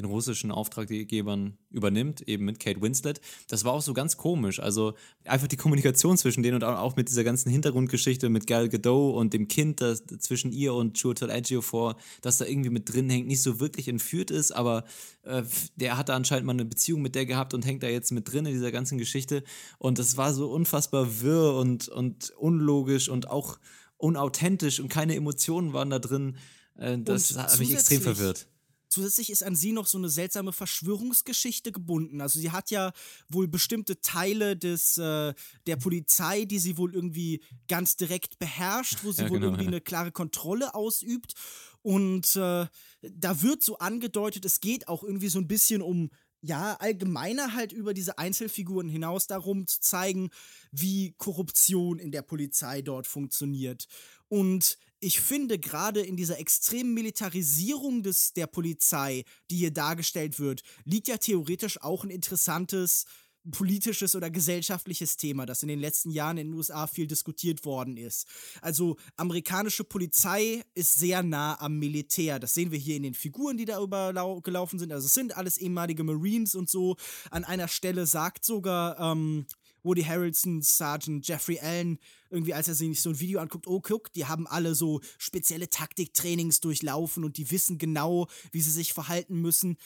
A: den russischen Auftraggebern übernimmt, eben mit Kate Winslet. Das war auch so ganz komisch. Also einfach die Kommunikation zwischen denen und auch mit dieser ganzen Hintergrundgeschichte mit Gal Gadot und dem Kind, das zwischen ihr und Chiwetel Ejiofor, das da irgendwie mit drin hängt, nicht so wirklich entführt ist, aber äh, der hat da anscheinend mal eine Beziehung mit der gehabt und hängt da jetzt mit drin in dieser ganzen Geschichte. Und das war so unfassbar wirr und, und unlogisch und auch unauthentisch und keine Emotionen waren da drin. Äh, das
B: Und
A: hat mich extrem verwirrt.
B: Zusätzlich ist an sie noch so eine seltsame Verschwörungsgeschichte gebunden. Also sie hat ja wohl bestimmte Teile des äh, der Polizei, die sie wohl irgendwie ganz direkt beherrscht, wo sie
A: Ja,
B: wohl
A: genau,
B: irgendwie
A: ja.
B: eine klare Kontrolle ausübt. Und äh, da wird so angedeutet, es geht auch irgendwie so ein bisschen um ja, allgemeiner halt über diese Einzelfiguren hinaus darum zu zeigen, wie Korruption in der Polizei dort funktioniert. Und ich finde gerade in dieser extremen Militarisierung des, der Polizei, die hier dargestellt wird, liegt ja theoretisch auch ein interessantes politisches oder gesellschaftliches Thema, das in den letzten Jahren in den USA viel diskutiert worden ist. Also amerikanische Polizei ist sehr nah am Militär. Das sehen wir hier in den Figuren, die da übergelaufen sind. Also es sind alles ehemalige Marines und so. An einer Stelle sagt sogar ähm, Woody Harrelson, Sergeant Jeffrey Allen, irgendwie, als er sich so ein Video anguckt, oh, guck, die haben alle so spezielle Taktiktrainings durchlaufen und die wissen genau, wie sie sich verhalten müssen.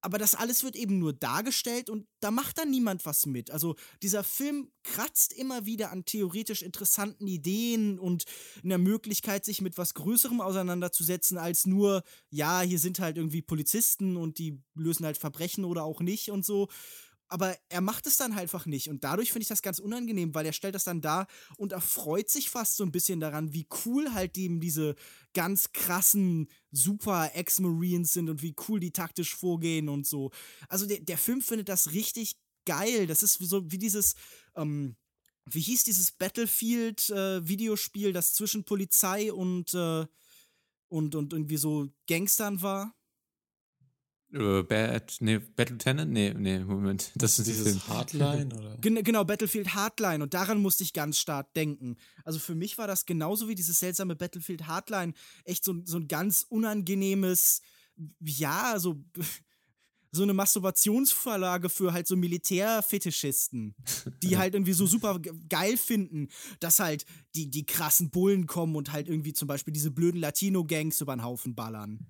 B: Aber das alles wird eben nur dargestellt und da macht dann niemand was mit. Also dieser Film kratzt immer wieder an theoretisch interessanten Ideen und einer Möglichkeit, sich mit was Größerem auseinanderzusetzen, als nur, ja, hier sind halt irgendwie Polizisten und die lösen halt Verbrechen oder auch nicht und so. Aber er macht es dann halt einfach nicht. Und dadurch finde ich das ganz unangenehm, weil er stellt das dann da und erfreut sich fast so ein bisschen daran, wie cool halt eben diese ganz krassen super Ex-Marines sind und wie cool die taktisch vorgehen und so. Also der, der Film findet das richtig geil. Das ist so wie dieses, ähm, wie hieß dieses Battlefield-Videospiel, das zwischen Polizei und, äh, und, und irgendwie so Gangstern war?
A: Äh, Bad, nee, Battle Lieutenant? Nee, nee, Moment. Das ist
C: Dieses
A: dieses
C: Hardline oder?
B: Gen genau, Battlefield Hardline. Und daran musste ich ganz stark denken. Also für mich war das genauso wie dieses seltsame Battlefield Hardline echt so, so ein ganz unangenehmes, ja, so, so eine Masturbationsvorlage für halt so Militärfetischisten, die halt irgendwie so super ge- geil finden, dass halt die, die krassen Bullen kommen und halt irgendwie zum Beispiel diese blöden Latino-Gangs über den Haufen ballern.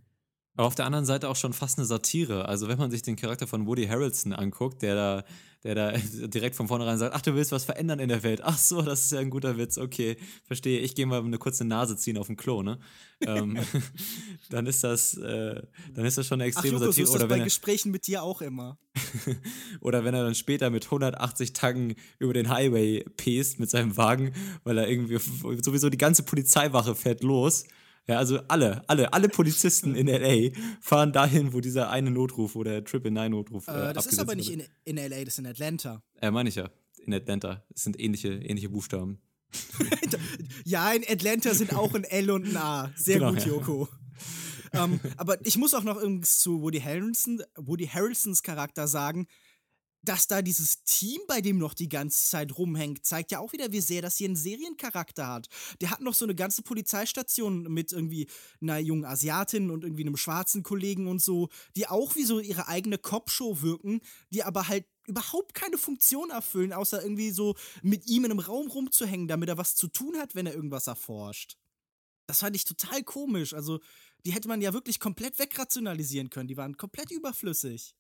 A: Aber auf der anderen Seite auch schon fast eine Satire. Also wenn man sich den Charakter von Woody Harrelson anguckt, der da, der da direkt von vornherein sagt, ach, du willst was verändern in der Welt. Ach so, das ist ja ein guter Witz. Okay, verstehe. Ich gehe mal eine kurze Nase ziehen auf dem Klo, ne? ähm, dann ist das, äh, dann ist das schon eine
B: Ach
A: extreme
B: Joko, so
A: Satire.
B: ist das
A: Oder
B: bei
A: wenn, er,
B: Gesprächen mit dir auch immer.
A: oder wenn er dann später mit 180 Tagen über den Highway pest mit seinem Wagen, weil er irgendwie sowieso die ganze Polizeiwache fährt los. Ja, also alle, alle, alle Polizisten in LA fahren dahin, wo dieser eine Notruf oder Triple Nine Notruf äh,
B: Äh, das ist aber nicht in, in LA, das ist in Atlanta.
A: Äh, meine ich ja. In Atlanta. Es sind ähnliche, ähnliche Buchstaben.
B: ja, in Atlanta sind auch ein L und ein A. Sehr genau, gut, Joko. Ja. ähm, aber ich muss auch noch irgendwas zu Woody, Harrelson, Woody Harrelsons Charakter sagen dass da dieses Team bei dem noch die ganze Zeit rumhängt, zeigt ja auch wieder, wie sehr das hier einen Seriencharakter hat. Der hat noch so eine ganze Polizeistation mit irgendwie einer jungen Asiatin und irgendwie einem schwarzen Kollegen und so, die auch wie so ihre eigene Cop-Show wirken, die aber halt überhaupt keine Funktion erfüllen, außer irgendwie so mit ihm in einem Raum rumzuhängen, damit er was zu tun hat, wenn er irgendwas erforscht. Das fand ich total komisch. Also, die hätte man ja wirklich komplett wegrationalisieren können. Die waren komplett überflüssig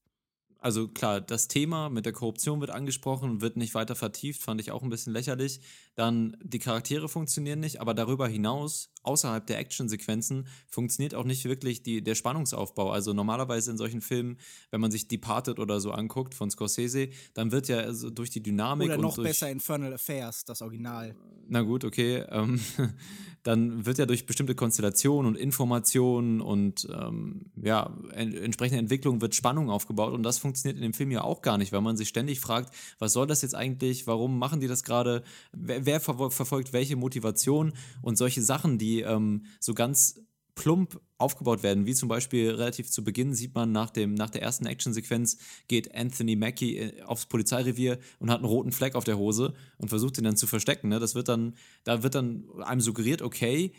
A: also klar, das Thema mit der Korruption wird angesprochen, wird nicht weiter vertieft, fand ich auch ein bisschen lächerlich. Dann die Charaktere funktionieren nicht, aber darüber hinaus, außerhalb der Actionsequenzen, funktioniert auch nicht wirklich die, der Spannungsaufbau. Also normalerweise in solchen Filmen, wenn man sich Departed oder so anguckt von Scorsese, dann wird ja also durch die Dynamik.
B: Oder noch
A: durch,
B: besser Infernal Affairs, das Original.
A: Na gut, okay. Ähm, dann wird ja durch bestimmte Konstellationen und Informationen und ähm, ja, en entsprechende Entwicklung wird Spannung aufgebaut und das funktioniert funktioniert in dem Film ja auch gar nicht, weil man sich ständig fragt, was soll das jetzt eigentlich, warum machen die das gerade, wer, wer ver verfolgt welche Motivation und solche Sachen, die ähm, so ganz plump aufgebaut werden, wie zum Beispiel relativ zu Beginn sieht man nach, dem, nach der ersten Actionsequenz geht Anthony Mackie äh, aufs Polizeirevier und hat einen roten Fleck auf der Hose und versucht ihn dann zu verstecken. Ne? Das wird dann, da wird dann einem suggeriert, okay,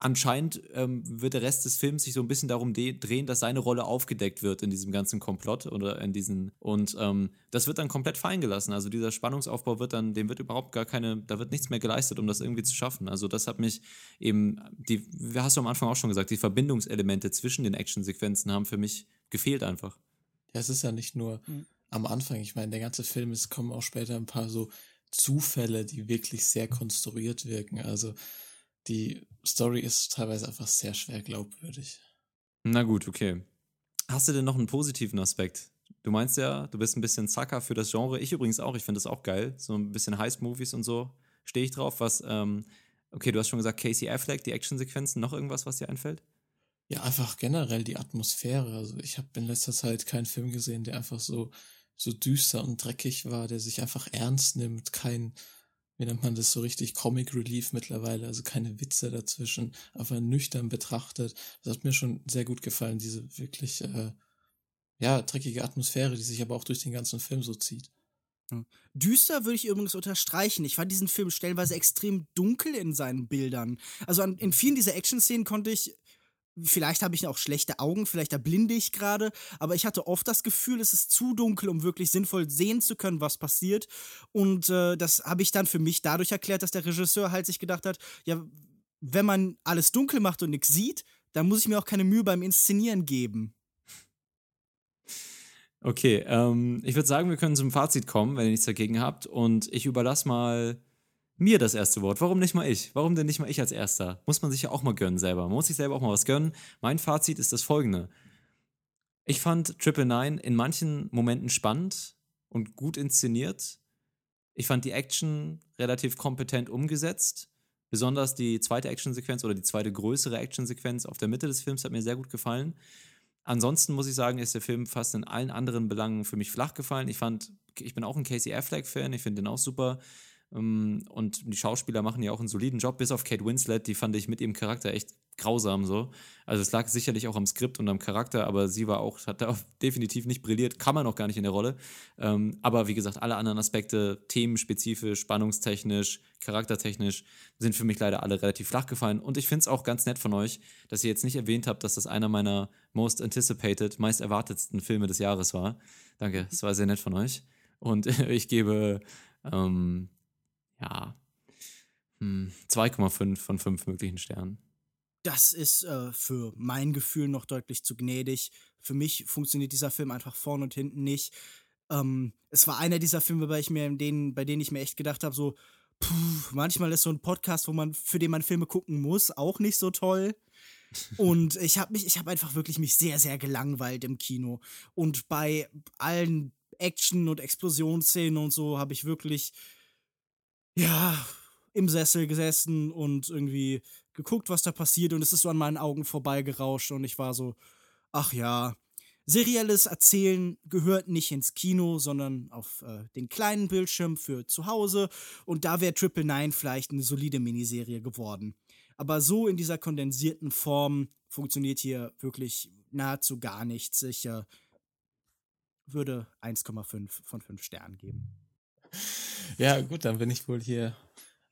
A: anscheinend ähm, wird der Rest des Films sich so ein bisschen darum drehen, dass seine Rolle aufgedeckt wird in diesem ganzen Komplott oder in diesen und ähm, das wird dann komplett fallen gelassen. Also dieser Spannungsaufbau wird dann, dem wird überhaupt gar keine, da wird nichts mehr geleistet, um das irgendwie zu schaffen. Also das hat mich eben, die, wie hast du am Anfang auch schon gesagt, die Verbindungselemente zwischen den Actionsequenzen haben für mich gefehlt einfach.
C: Ja, es ist ja nicht nur mhm. am Anfang. Ich meine, der ganze Film, es kommen auch später ein paar so Zufälle, die wirklich sehr konstruiert wirken. Also die Story ist teilweise einfach sehr schwer glaubwürdig.
A: Na gut, okay. Hast du denn noch einen positiven Aspekt? Du meinst ja, du bist ein bisschen Zacker für das Genre. Ich übrigens auch, ich finde das auch geil. So ein bisschen Heist-Movies und so stehe ich drauf. Was, ähm, okay, du hast schon gesagt, Casey Affleck, die Actionsequenzen, noch irgendwas, was dir einfällt?
C: Ja, einfach generell die Atmosphäre. Also ich habe in letzter Zeit keinen Film gesehen, der einfach so, so düster und dreckig war, der sich einfach ernst nimmt, kein, wie nennt man das so richtig, Comic Relief mittlerweile, also keine Witze dazwischen, einfach nüchtern betrachtet. Das hat mir schon sehr gut gefallen, diese wirklich, äh, ja, dreckige Atmosphäre, die sich aber auch durch den ganzen Film so zieht.
B: Düster würde ich übrigens unterstreichen. Ich fand diesen Film stellenweise extrem dunkel in seinen Bildern. Also an, in vielen dieser Action-Szenen konnte ich Vielleicht habe ich auch schlechte Augen, vielleicht erblinde ich gerade, aber ich hatte oft das Gefühl, es ist zu dunkel, um wirklich sinnvoll sehen zu können, was passiert. Und äh, das habe ich dann für mich dadurch erklärt, dass der Regisseur halt sich gedacht hat, ja, wenn man alles dunkel macht und nichts sieht, dann muss ich mir auch keine Mühe beim Inszenieren geben.
A: Okay, ähm, ich würde sagen, wir können zum Fazit kommen, wenn ihr nichts dagegen habt. Und ich überlasse mal mir das erste Wort. Warum nicht mal ich? Warum denn nicht mal ich als Erster? Muss man sich ja auch mal gönnen selber. Man muss sich selber auch mal was gönnen. Mein Fazit ist das folgende. Ich fand Triple Nine in manchen Momenten spannend und gut inszeniert. Ich fand die Action relativ kompetent umgesetzt. Besonders die zweite Actionsequenz oder die zweite größere Actionsequenz auf der Mitte des Films hat mir sehr gut gefallen. Ansonsten muss ich sagen, ist der Film fast in allen anderen Belangen für mich flach gefallen. Ich fand, ich bin auch ein Casey Affleck-Fan, ich finde den auch super. Ähm, und die Schauspieler machen ja auch einen soliden Job, bis auf Kate Winslet, die fand ich mit ihrem Charakter echt grausam so. Also es lag sicherlich auch am Skript und am Charakter, aber sie war auch, hat da definitiv nicht brilliert, kann man auch gar nicht in der Rolle. Ähm, aber wie gesagt, alle anderen Aspekte, themenspezifisch, spannungstechnisch, charaktertechnisch, sind für mich leider alle relativ flach gefallen. Und ich finde es auch ganz nett von euch, dass ihr jetzt nicht erwähnt habt, dass das einer meiner most anticipated, meist erwartetsten Filme des Jahres war. Danke, es war sehr nett von euch. Und ich gebe ähm, ja, 2,5 hm, von 5 möglichen Sternen.
B: Das ist äh, für mein Gefühl noch deutlich zu gnädig. Für mich funktioniert dieser Film einfach vorne und hinten nicht. Ähm, es war einer dieser Filme, bei, ich mir, denen, bei denen ich mir echt gedacht habe, so, puh, manchmal ist so ein Podcast, wo man, für den man Filme gucken muss, auch nicht so toll. und ich habe mich, ich habe einfach wirklich mich sehr, sehr gelangweilt im Kino. Und bei allen Action- und Explosionsszenen und so habe ich wirklich ja, im Sessel gesessen und irgendwie geguckt, was da passiert und es ist so an meinen Augen vorbeigerauscht und ich war so, ach ja, Serielles Erzählen gehört nicht ins Kino, sondern auf äh, den kleinen Bildschirm für zu Hause. Und da wäre Triple Nine vielleicht eine solide Miniserie geworden. Aber so in dieser kondensierten Form funktioniert hier wirklich nahezu gar nichts. Ich äh, würde 1,5 von 5 Sternen geben.
C: Ja, gut, dann bin ich wohl hier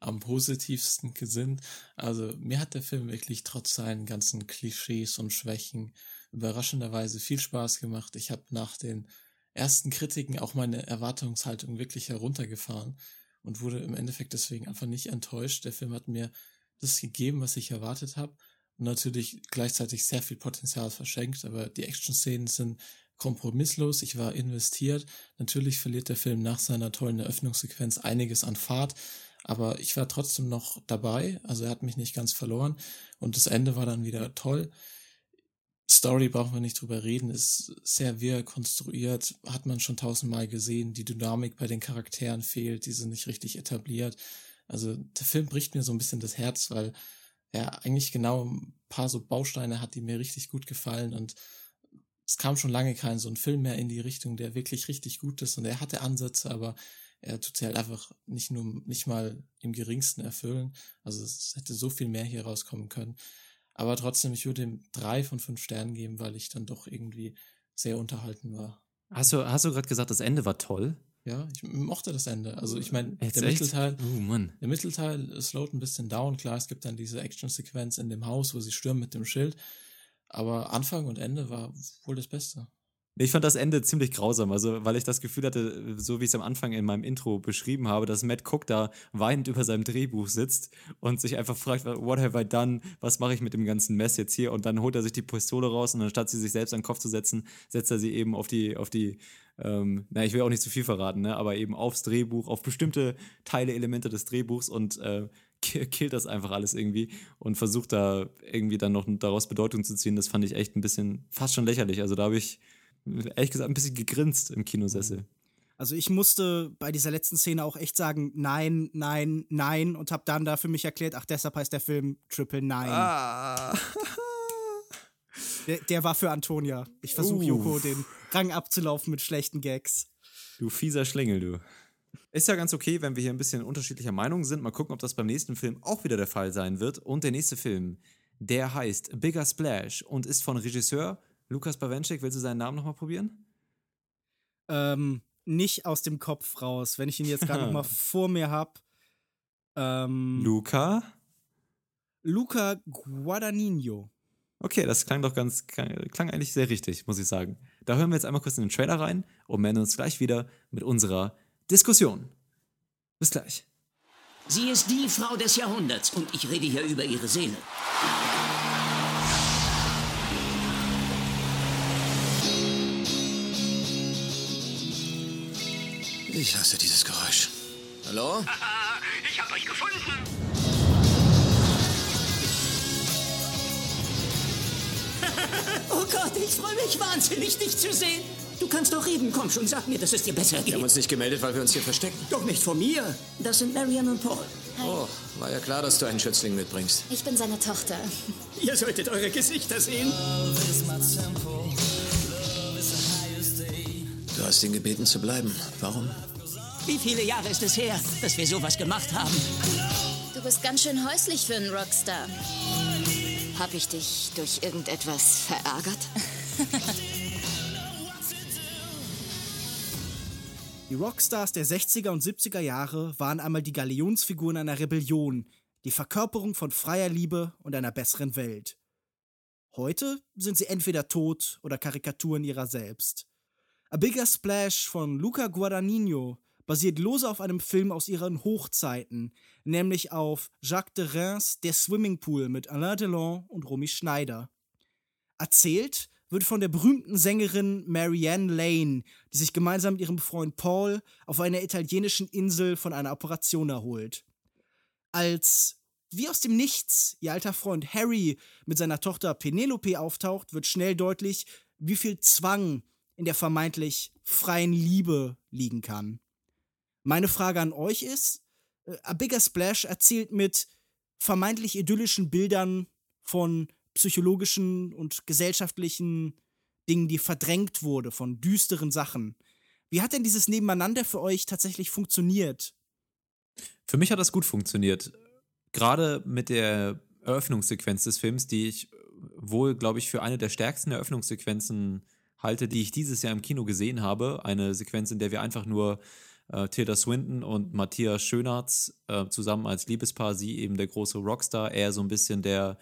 C: am positivsten gesinnt. Also mir hat der Film wirklich trotz seinen ganzen Klischees und Schwächen überraschenderweise viel Spaß gemacht. Ich habe nach den ersten Kritiken auch meine Erwartungshaltung wirklich heruntergefahren und wurde im Endeffekt deswegen einfach nicht enttäuscht. Der Film hat mir das gegeben, was ich erwartet habe und natürlich gleichzeitig sehr viel Potenzial verschenkt, aber die Action-Szenen sind kompromisslos, ich war investiert. Natürlich verliert der Film nach seiner tollen Eröffnungssequenz einiges an Fahrt, aber ich war trotzdem noch dabei, also er hat mich nicht ganz verloren und das Ende war dann wieder toll. Story brauchen wir nicht drüber reden, ist sehr wirr konstruiert, hat man schon tausendmal gesehen, die Dynamik bei den Charakteren fehlt, die sind nicht richtig etabliert. Also der Film bricht mir so ein bisschen das Herz, weil er eigentlich genau ein paar so Bausteine hat, die mir richtig gut gefallen und es kam schon lange kein so ein Film mehr in die Richtung, der wirklich richtig gut ist und er hatte Ansätze, aber er tut sie halt einfach nicht nur, nicht mal im geringsten erfüllen. Also es hätte so viel mehr hier rauskommen können. Aber trotzdem, ich würde ihm drei von fünf Sternen geben, weil ich dann doch irgendwie sehr unterhalten war.
A: Hast du, hast du gerade gesagt, das Ende war toll?
C: Ja, ich mochte das Ende. Also ich meine, der
A: echt?
C: Mittelteil,
A: Oh Mann.
C: der Mittelteil slowt ein bisschen down. Klar, es gibt dann diese Action-Sequenz in dem Haus, wo sie stürmen mit dem Schild. Aber Anfang und Ende war wohl das Beste.
A: Ich fand das Ende ziemlich grausam, also weil ich das Gefühl hatte, so wie ich es am Anfang in meinem Intro beschrieben habe, dass Matt Cook da weinend über seinem Drehbuch sitzt und sich einfach fragt, what have I done? Was mache ich mit dem ganzen Mess jetzt hier? Und dann holt er sich die Pistole raus und anstatt sie sich selbst an den Kopf zu setzen, setzt er sie eben auf die, auf die, ähm, na, ich will auch nicht zu viel verraten, ne, aber eben aufs Drehbuch, auf bestimmte Teile, Elemente des Drehbuchs und äh, killt das einfach alles irgendwie und versucht da irgendwie dann noch daraus Bedeutung zu ziehen. Das fand ich echt ein bisschen fast schon lächerlich. Also da habe ich ehrlich gesagt ein bisschen gegrinst im Kinosessel.
B: Also ich musste bei dieser letzten Szene auch echt sagen, nein, nein, nein und habe dann da für mich erklärt, ach deshalb heißt der Film Triple Nine.
A: Ah.
B: Der, der war für Antonia. Ich versuche. Joko den Rang abzulaufen mit schlechten Gags.
A: Du fieser Schlingel, du. Ist ja ganz okay, wenn wir hier ein bisschen unterschiedlicher Meinung sind. Mal gucken, ob das beim nächsten Film auch wieder der Fall sein wird. Und der nächste Film, der heißt Bigger Splash und ist von Regisseur Lukas Bawenschik. Willst du seinen Namen nochmal probieren?
B: Ähm, nicht aus dem Kopf raus, wenn ich ihn jetzt gerade noch mal vor mir habe. Ähm,
A: Luca?
B: Luca Guadagnino.
A: Okay, das klang doch ganz, klang eigentlich sehr richtig, muss ich sagen. Da hören wir jetzt einmal kurz in den Trailer rein und melden uns gleich wieder mit unserer Diskussion. Bis gleich.
H: Sie ist die Frau des Jahrhunderts und ich rede hier über ihre Seele.
I: Ich hasse dieses Geräusch. Hallo?
H: Ich habe euch gefunden. oh Gott, ich freue mich wahnsinnig, dich zu sehen. Du kannst doch reden. Komm schon, sag mir, dass es dir besser
I: Wir
H: geht.
I: haben uns nicht gemeldet, weil wir uns hier verstecken.
H: Doch nicht vor mir. Das sind Marianne und Paul.
I: Oh, war ja klar, dass du einen Schützling mitbringst.
G: Ich bin seine Tochter.
H: Ihr solltet eure Gesichter sehen.
I: Du hast ihn gebeten zu bleiben. Warum?
H: Wie viele Jahre ist es her, dass wir sowas gemacht haben?
G: Du bist ganz schön häuslich für einen Rockstar. Hab ich dich durch irgendetwas verärgert?
B: Die Rockstars der 60er und 70er Jahre waren einmal die Galionsfiguren einer Rebellion, die Verkörperung von freier Liebe und einer besseren Welt. Heute sind sie entweder tot oder Karikaturen ihrer selbst. A Bigger Splash von Luca Guadagnino basiert lose auf einem Film aus ihren Hochzeiten, nämlich auf Jacques de Reims Der Swimmingpool mit Alain Delon und Romy Schneider. Erzählt wird von der berühmten Sängerin Marianne Lane, die sich gemeinsam mit ihrem Freund Paul auf einer italienischen Insel von einer Operation erholt. Als wie aus dem Nichts ihr alter Freund Harry mit seiner Tochter Penelope auftaucht, wird schnell deutlich, wie viel Zwang in der vermeintlich freien Liebe liegen kann. Meine Frage an euch ist, äh, A Bigger Splash erzählt mit vermeintlich idyllischen Bildern von psychologischen und gesellschaftlichen Dingen, die verdrängt wurde, von düsteren Sachen. Wie hat denn dieses Nebeneinander für euch tatsächlich funktioniert?
A: Für mich hat das gut funktioniert. Gerade mit der Eröffnungssequenz des Films, die ich wohl, glaube ich, für eine der stärksten Eröffnungssequenzen halte, die ich dieses Jahr im Kino gesehen habe. Eine Sequenz, in der wir einfach nur äh, Tilda Swinton und Matthias Schönartz äh, zusammen als Liebespaar, sie eben der große Rockstar, er so ein bisschen der,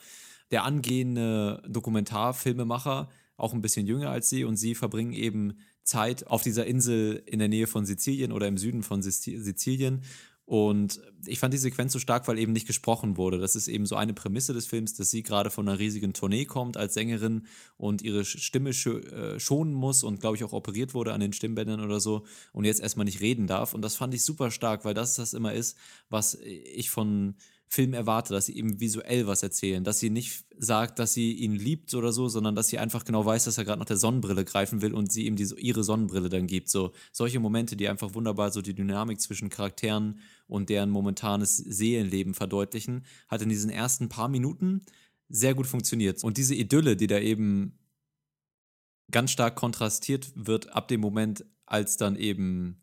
A: der angehende Dokumentarfilmemacher, auch ein bisschen jünger als sie und sie verbringen eben Zeit auf dieser Insel in der Nähe von Sizilien oder im Süden von Sizilien und ich fand die Sequenz so stark, weil eben nicht gesprochen wurde. Das ist eben so eine Prämisse des Films, dass sie gerade von einer riesigen Tournee kommt als Sängerin und ihre Stimme äh, schonen muss und, glaube ich, auch operiert wurde an den Stimmbändern oder so und jetzt erstmal nicht reden darf. Und das fand ich super stark, weil das das immer ist, was ich von Film erwarte, dass sie eben visuell was erzählen, dass sie nicht sagt, dass sie ihn liebt oder so, sondern dass sie einfach genau weiß, dass er gerade nach der Sonnenbrille greifen will und sie ihm die, ihre Sonnenbrille dann gibt. So solche Momente, die einfach wunderbar so die Dynamik zwischen Charakteren und deren momentanes Seelenleben verdeutlichen, hat in diesen ersten paar Minuten sehr gut funktioniert. Und diese Idylle, die da eben ganz stark kontrastiert wird ab dem Moment, als dann eben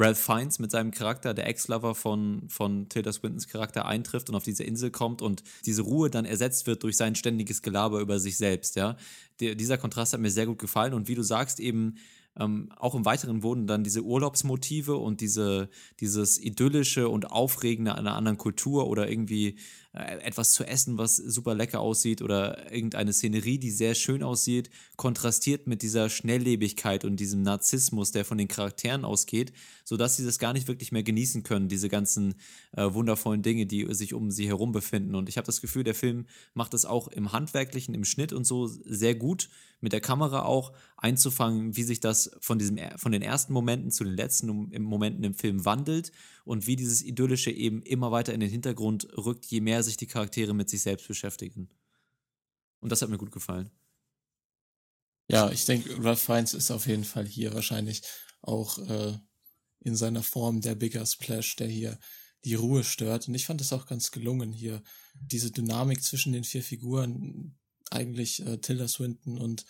A: Ralph Fiennes mit seinem Charakter, der Ex-Lover von, von Tilda Swintons Charakter, eintrifft und auf diese Insel kommt und diese Ruhe dann ersetzt wird durch sein ständiges Gelaber über sich selbst, ja. Der, dieser Kontrast hat mir sehr gut gefallen und wie du sagst, eben ähm, auch im Weiteren wurden dann diese Urlaubsmotive und diese, dieses idyllische und aufregende einer anderen Kultur oder irgendwie etwas zu essen, was super lecker aussieht oder irgendeine Szenerie, die sehr schön aussieht, kontrastiert mit dieser Schnelllebigkeit und diesem Narzissmus, der von den Charakteren ausgeht, sodass sie das gar nicht wirklich mehr genießen können, diese ganzen äh, wundervollen Dinge, die sich um sie herum befinden. Und ich habe das Gefühl, der Film macht das auch im Handwerklichen, im Schnitt und so sehr gut, mit der Kamera auch einzufangen, wie sich das von, diesem, von den ersten Momenten zu den letzten Momenten im Film wandelt und wie dieses Idyllische eben immer weiter in den Hintergrund rückt, je mehr sich die Charaktere mit sich selbst beschäftigen. Und das hat mir gut gefallen.
C: Ja, ich denke, Ralph Fiennes ist auf jeden Fall hier wahrscheinlich auch äh, in seiner Form der Bigger Splash, der hier die Ruhe stört. Und ich fand es auch ganz gelungen hier, diese Dynamik zwischen den vier Figuren, eigentlich äh, Tilda Swinton und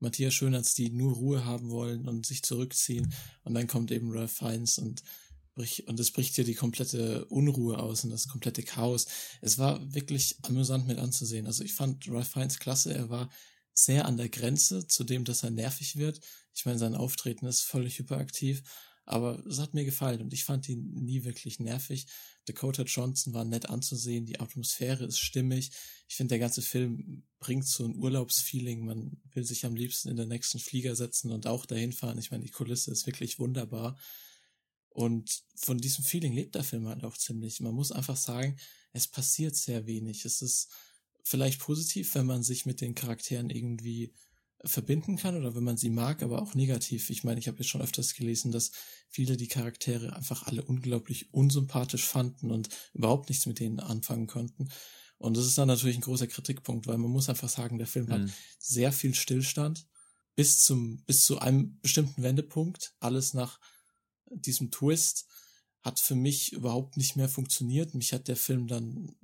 C: Matthias Schönertz, die nur Ruhe haben wollen und sich zurückziehen. Und dann kommt eben Ralph Fiennes und und es bricht hier die komplette Unruhe aus und das komplette Chaos. Es war wirklich amüsant mit anzusehen. Also ich fand Ralph Fiennes klasse. Er war sehr an der Grenze zu dem, dass er nervig wird. Ich meine, sein Auftreten ist völlig hyperaktiv, aber es hat mir gefallen und ich fand ihn nie wirklich nervig. Dakota Johnson war nett anzusehen, die Atmosphäre ist stimmig. Ich finde, der ganze Film bringt so ein Urlaubsfeeling. Man will sich am liebsten in den nächsten Flieger setzen und auch dahin fahren. Ich meine, die Kulisse ist wirklich wunderbar. Und von diesem Feeling lebt der Film halt auch ziemlich. Man muss einfach sagen, es passiert sehr wenig. Es ist vielleicht positiv, wenn man sich mit den Charakteren irgendwie verbinden kann oder wenn man sie mag, aber auch negativ. Ich meine, ich habe jetzt schon öfters gelesen, dass viele die Charaktere einfach alle unglaublich unsympathisch fanden und überhaupt nichts mit denen anfangen konnten. Und das ist dann natürlich ein großer Kritikpunkt, weil man muss einfach sagen, der Film mhm. hat sehr viel Stillstand bis zum, bis zu einem bestimmten Wendepunkt. Alles nach diesem Twist hat für mich überhaupt nicht mehr funktioniert. Mich hat der Film dann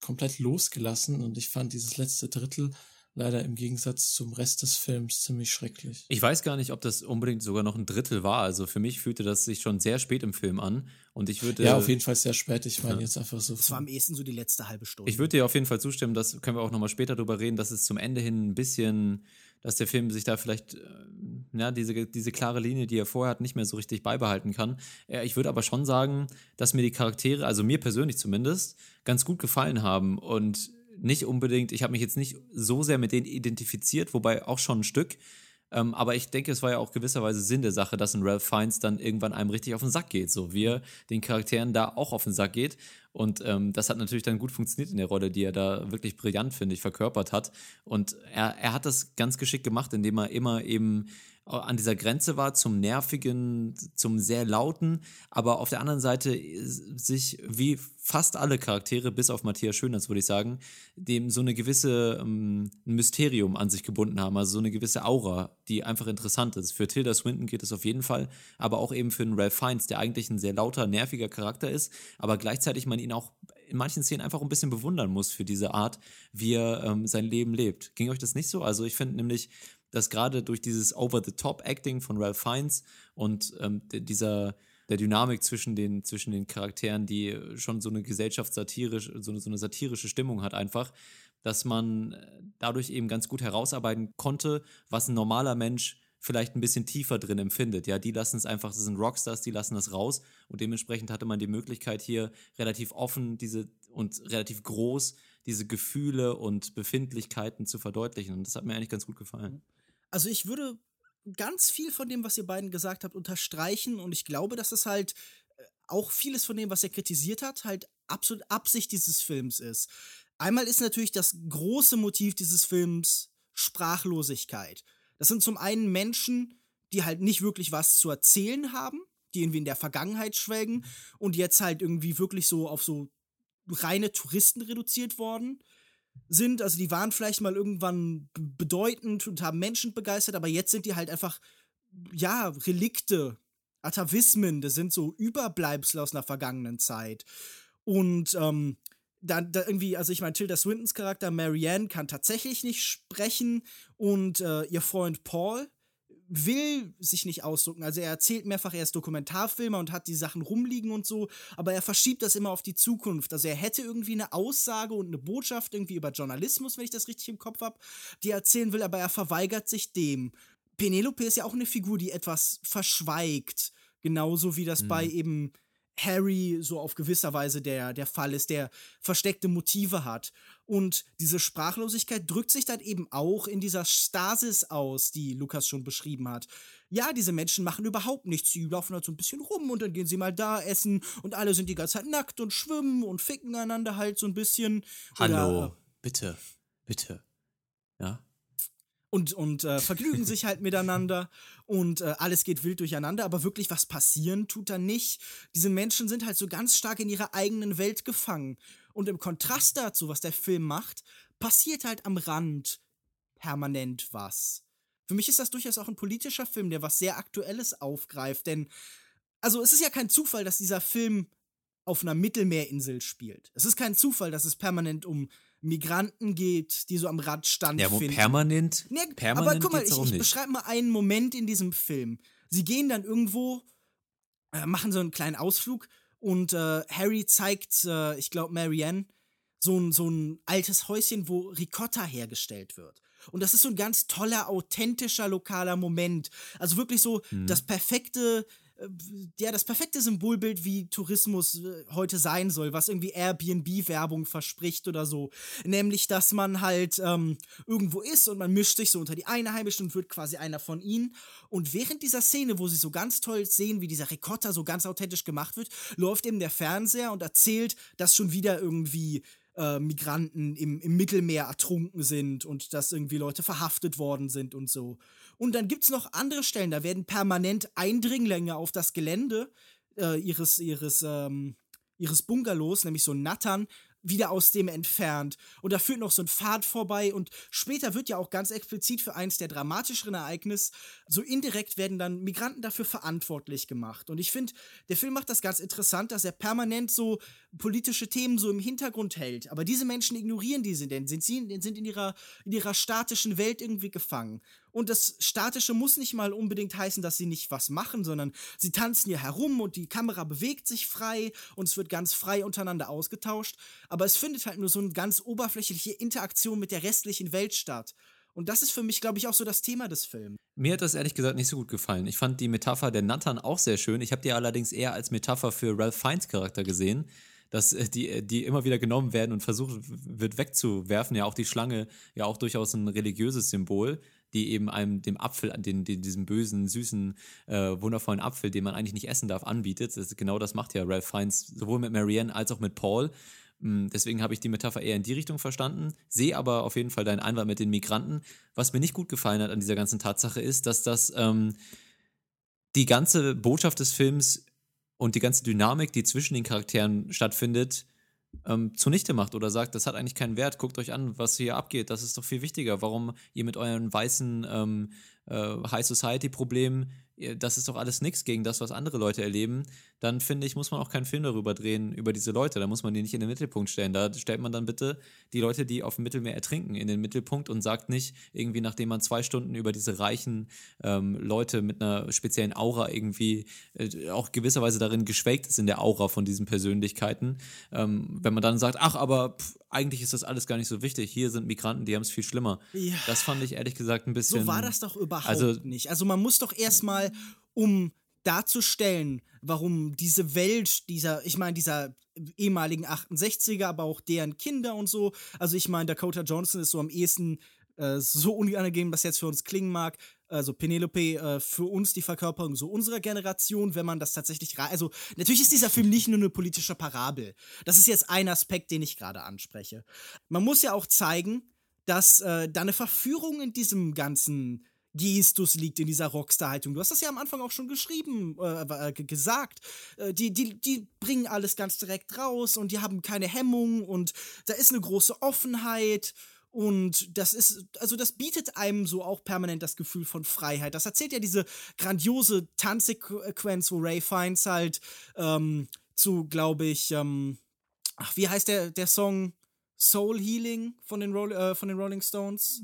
C: komplett losgelassen und ich fand dieses letzte Drittel leider im Gegensatz zum Rest des Films ziemlich schrecklich.
A: Ich weiß gar nicht, ob das unbedingt sogar noch ein Drittel war. Also für mich fühlte das sich schon sehr spät im Film an. Und ich würde.
C: Ja, auf jeden Fall sehr spät. Ich meine ja. jetzt einfach so.
B: Es war am ehesten so die letzte halbe Stunde.
A: Ich würde dir auf jeden Fall zustimmen, das können wir auch nochmal später drüber reden, dass es zum Ende hin ein bisschen dass der Film sich da vielleicht äh, ja, diese, diese klare Linie, die er vorher hat, nicht mehr so richtig beibehalten kann. Ich würde aber schon sagen, dass mir die Charaktere, also mir persönlich zumindest, ganz gut gefallen haben und nicht unbedingt, ich habe mich jetzt nicht so sehr mit denen identifiziert, wobei auch schon ein Stück. Ähm, aber ich denke, es war ja auch gewisserweise Sinn der Sache, dass ein Ralph Fiennes dann irgendwann einem richtig auf den Sack geht. So wie er den Charakteren da auch auf den Sack geht. Und ähm, das hat natürlich dann gut funktioniert in der Rolle, die er da wirklich brillant, finde ich, verkörpert hat. Und er, er hat das ganz geschickt gemacht, indem er immer eben an dieser Grenze war zum nervigen, zum sehr lauten, aber auf der anderen Seite sich wie fast alle Charaktere, bis auf Matthias Schöners, würde ich sagen, dem so eine gewisse ähm, Mysterium an sich gebunden haben, also so eine gewisse Aura, die einfach interessant ist. Für Tilda Swinton geht es auf jeden Fall, aber auch eben für den Ralph Fiennes, der eigentlich ein sehr lauter, nerviger Charakter ist, aber gleichzeitig man ihn auch in manchen Szenen einfach ein bisschen bewundern muss für diese Art, wie er ähm, sein Leben lebt. Ging euch das nicht so? Also ich finde nämlich, dass gerade durch dieses Over-the-Top-Acting von Ralph Fiennes und ähm, dieser der Dynamik zwischen den, zwischen den Charakteren, die schon so eine gesellschaftssatirische, so so eine satirische Stimmung hat, einfach, dass man dadurch eben ganz gut herausarbeiten konnte, was ein normaler Mensch vielleicht ein bisschen tiefer drin empfindet. Ja, die lassen es einfach, das sind Rockstars, die lassen das raus und dementsprechend hatte man die Möglichkeit hier relativ offen diese und relativ groß diese Gefühle und Befindlichkeiten zu verdeutlichen und das hat mir eigentlich ganz gut gefallen.
B: Also ich würde ganz viel von dem, was ihr beiden gesagt habt, unterstreichen und ich glaube, dass es halt äh, auch vieles von dem, was er kritisiert hat, halt absolut Absicht dieses Films ist. Einmal ist natürlich das große Motiv dieses Films Sprachlosigkeit. Das sind zum einen Menschen, die halt nicht wirklich was zu erzählen haben, die irgendwie in der Vergangenheit schwelgen und jetzt halt irgendwie wirklich so auf so reine Touristen reduziert worden sind. Also die waren vielleicht mal irgendwann bedeutend und haben Menschen begeistert, aber jetzt sind die halt einfach, ja, Relikte, Atavismen, das sind so Überbleibsel aus einer vergangenen Zeit. Und ähm, dann da irgendwie, also ich meine, Tilda Swintons Charakter Marianne kann tatsächlich nicht sprechen und äh, ihr Freund Paul will sich nicht ausdrücken. Also er erzählt mehrfach, er ist Dokumentarfilmer und hat die Sachen rumliegen und so, aber er verschiebt das immer auf die Zukunft. Also er hätte irgendwie eine Aussage und eine Botschaft irgendwie über Journalismus, wenn ich das richtig im Kopf habe, die er erzählen will, aber er verweigert sich dem. Penelope ist ja auch eine Figur, die etwas verschweigt, genauso wie das mhm. bei eben Harry so auf gewisser Weise der, der Fall ist, der versteckte Motive hat. Und diese Sprachlosigkeit drückt sich dann eben auch in dieser Stasis aus, die Lukas schon beschrieben hat. Ja, diese Menschen machen überhaupt nichts. Sie laufen halt so ein bisschen rum und dann gehen sie mal da essen und alle sind die ganze Zeit nackt und schwimmen und ficken einander halt so ein bisschen.
A: Hallo, Oder, bitte, bitte. Ja,
B: und, und äh, vergnügen sich halt miteinander und äh, alles geht wild durcheinander, aber wirklich was passieren tut da nicht. Diese Menschen sind halt so ganz stark in ihrer eigenen Welt gefangen. Und im Kontrast dazu, was der Film macht, passiert halt am Rand permanent was. Für mich ist das durchaus auch ein politischer Film, der was sehr Aktuelles aufgreift, denn also es ist ja kein Zufall, dass dieser Film auf einer Mittelmeerinsel spielt. Es ist kein Zufall, dass es permanent um Migranten geht, die so am Rad stand.
A: Ja, wo permanent? Nee, permanent
B: aber guck mal, ich, ich beschreibe mal einen Moment in diesem Film. Sie gehen dann irgendwo, äh, machen so einen kleinen Ausflug und äh, Harry zeigt, äh, ich glaube, Marianne, so ein, so ein altes Häuschen, wo Ricotta hergestellt wird. Und das ist so ein ganz toller, authentischer, lokaler Moment. Also wirklich so mhm. das perfekte ja, das perfekte Symbolbild, wie Tourismus äh, heute sein soll, was irgendwie Airbnb-Werbung verspricht oder so. Nämlich, dass man halt ähm, irgendwo ist und man mischt sich so unter die Einheimischen und wird quasi einer von ihnen. Und während dieser Szene, wo sie so ganz toll sehen, wie dieser Ricotta so ganz authentisch gemacht wird, läuft eben der Fernseher und erzählt, dass schon wieder irgendwie äh, Migranten im, im Mittelmeer ertrunken sind und dass irgendwie Leute verhaftet worden sind und so. Und dann gibt es noch andere Stellen, da werden permanent Eindringlinge auf das Gelände äh, ihres, ihres, ähm, ihres Bungalows, nämlich so Nattern, wieder aus dem entfernt. Und da führt noch so ein Pfad vorbei. Und später wird ja auch ganz explizit für eins der dramatischeren Ereignisse, so indirekt werden dann Migranten dafür verantwortlich gemacht. Und ich finde, der Film macht das ganz interessant, dass er permanent so politische Themen so im Hintergrund hält. Aber diese Menschen ignorieren diese, denn sind sie sind in ihrer, in ihrer statischen Welt irgendwie gefangen. Und das Statische muss nicht mal unbedingt heißen, dass sie nicht was machen, sondern sie tanzen hier herum und die Kamera bewegt sich frei und es wird ganz frei untereinander ausgetauscht. Aber es findet halt nur so eine ganz oberflächliche Interaktion mit der restlichen Welt statt. Und das ist für mich, glaube ich, auch so das Thema des Films.
A: Mir hat das ehrlich gesagt nicht so gut gefallen. Ich fand die Metapher der Nattern auch sehr schön. Ich habe die allerdings eher als Metapher für Ralph Fiennes Charakter gesehen dass äh, die, äh, die immer wieder genommen werden und versucht wird wegzuwerfen. Ja, auch die Schlange, ja auch durchaus ein religiöses Symbol, die eben einem dem Apfel, den, den diesem bösen, süßen, äh, wundervollen Apfel, den man eigentlich nicht essen darf, anbietet. Das, genau das macht ja Ralph Fiennes sowohl mit Marianne als auch mit Paul. Hm, deswegen habe ich die Metapher eher in die Richtung verstanden, sehe aber auf jeden Fall deinen Einwand mit den Migranten. Was mir nicht gut gefallen hat an dieser ganzen Tatsache ist, dass das ähm, die ganze Botschaft des Films und die ganze Dynamik, die zwischen den Charakteren stattfindet, ähm, zunichte macht oder sagt, das hat eigentlich keinen Wert, guckt euch an, was hier abgeht, das ist doch viel wichtiger. Warum ihr mit euren weißen ähm, äh, High Society-Problem, das ist doch alles nichts gegen das, was andere Leute erleben, dann finde ich, muss man auch keinen Film darüber drehen, über diese Leute. Da muss man die nicht in den Mittelpunkt stellen. Da stellt man dann bitte die Leute, die auf dem Mittelmeer ertrinken, in den Mittelpunkt und sagt nicht, irgendwie, nachdem man zwei Stunden über diese reichen ähm, Leute mit einer speziellen Aura irgendwie äh, auch gewisserweise darin geschwelgt ist in der Aura von diesen Persönlichkeiten, ähm, wenn man dann sagt, ach, aber pff, eigentlich ist das alles gar nicht so wichtig. Hier sind Migranten, die haben es viel schlimmer. Ja. Das fand ich ehrlich gesagt ein bisschen.
B: So war das doch überhaupt also, nicht. Also man muss doch erstmal, um darzustellen, warum diese Welt, dieser, ich meine, dieser ehemaligen 68er, aber auch deren Kinder und so, also ich meine, Dakota Johnson ist so am ehesten äh, so unangenehm, was jetzt für uns klingen mag, also Penelope äh, für uns die Verkörperung so unserer Generation, wenn man das tatsächlich also natürlich ist dieser Film nicht nur eine politische Parabel. Das ist jetzt ein Aspekt, den ich gerade anspreche. Man muss ja auch zeigen, dass äh, da eine Verführung in diesem ganzen Gestus liegt in dieser Rockstar-Haltung. Du hast das ja am Anfang auch schon geschrieben, äh, äh gesagt. Äh, die, die, die bringen alles ganz direkt raus und die haben keine Hemmung und da ist eine große Offenheit. Und das ist, also das bietet einem so auch permanent das Gefühl von Freiheit. Das erzählt ja diese grandiose Tanzsequenz, wo Ray Fiennes halt ähm, zu, glaube ich, ähm, ach, wie heißt der, der Song? Soul Healing von den, Roll, äh, von den Rolling Stones?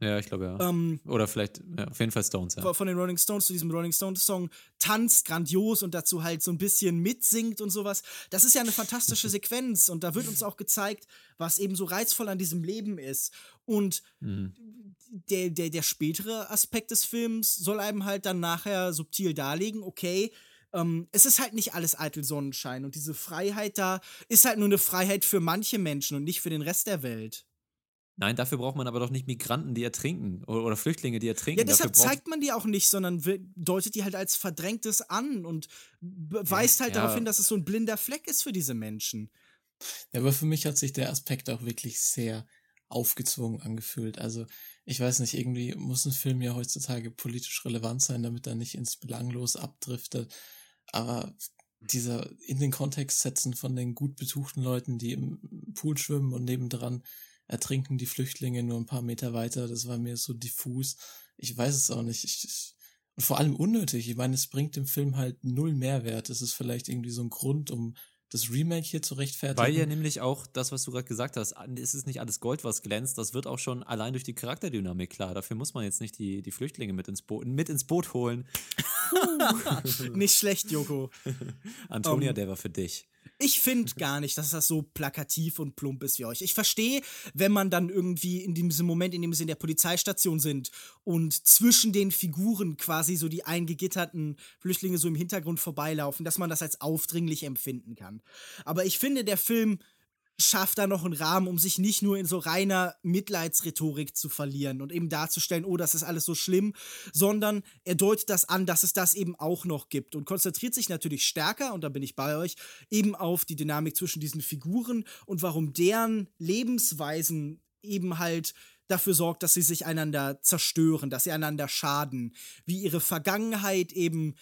A: Ja, ich glaube ja. Ähm, Oder vielleicht, ja, auf jeden Fall Stones, ja.
B: Von den Rolling Stones zu diesem Rolling Stones Song tanzt grandios und dazu halt so ein bisschen mitsingt und sowas. Das ist ja eine fantastische Sequenz und da wird uns auch gezeigt, was eben so reizvoll an diesem Leben ist. Und mhm. der, der, der spätere Aspekt des Films soll einem halt dann nachher subtil darlegen, okay, ähm, es ist halt nicht alles eitel Sonnenschein und diese Freiheit da ist halt nur eine Freiheit für manche Menschen und nicht für den Rest der Welt.
A: Nein, dafür braucht man aber doch nicht Migranten, die ertrinken oder, oder Flüchtlinge, die ertrinken.
B: Ja, deshalb zeigt man die auch nicht, sondern deutet die halt als Verdrängtes an und weist halt ja. darauf hin, dass es so ein blinder Fleck ist für diese Menschen.
C: Ja, aber für mich hat sich der Aspekt auch wirklich sehr aufgezwungen angefühlt. Also, ich weiß nicht, irgendwie muss ein Film ja heutzutage politisch relevant sein, damit er nicht ins Belanglos abdriftet. Aber dieser in den Kontext setzen von den gut betuchten Leuten, die im Pool schwimmen und nebendran ertrinken die Flüchtlinge nur ein paar Meter weiter. Das war mir so diffus. Ich weiß es auch nicht. Ich, ich, und vor allem unnötig. Ich meine, es bringt dem Film halt null Mehrwert. Es ist vielleicht irgendwie so ein Grund, um das Remake hier zu rechtfertigen.
A: Weil ja nämlich auch das, was du gerade gesagt hast, es ist nicht alles Gold, was glänzt. Das wird auch schon allein durch die Charakterdynamik klar. Dafür muss man jetzt nicht die, die Flüchtlinge mit ins, Bo mit ins Boot holen.
B: nicht schlecht, Joko.
A: Antonia, um, der war für dich.
B: Ich finde gar nicht, dass das so plakativ und plump ist wie euch. Ich verstehe, wenn man dann irgendwie in diesem Moment, in dem sie in der Polizeistation sind und zwischen den Figuren quasi so die eingegitterten Flüchtlinge so im Hintergrund vorbeilaufen, dass man das als aufdringlich empfinden kann. Aber ich finde, der Film schafft da noch einen Rahmen, um sich nicht nur in so reiner Mitleidsrhetorik zu verlieren und eben darzustellen, oh, das ist alles so schlimm, sondern er deutet das an, dass es das eben auch noch gibt und konzentriert sich natürlich stärker, und da bin ich bei euch, eben auf die Dynamik zwischen diesen Figuren und warum deren Lebensweisen eben halt dafür sorgt, dass sie sich einander zerstören, dass sie einander schaden, wie ihre Vergangenheit eben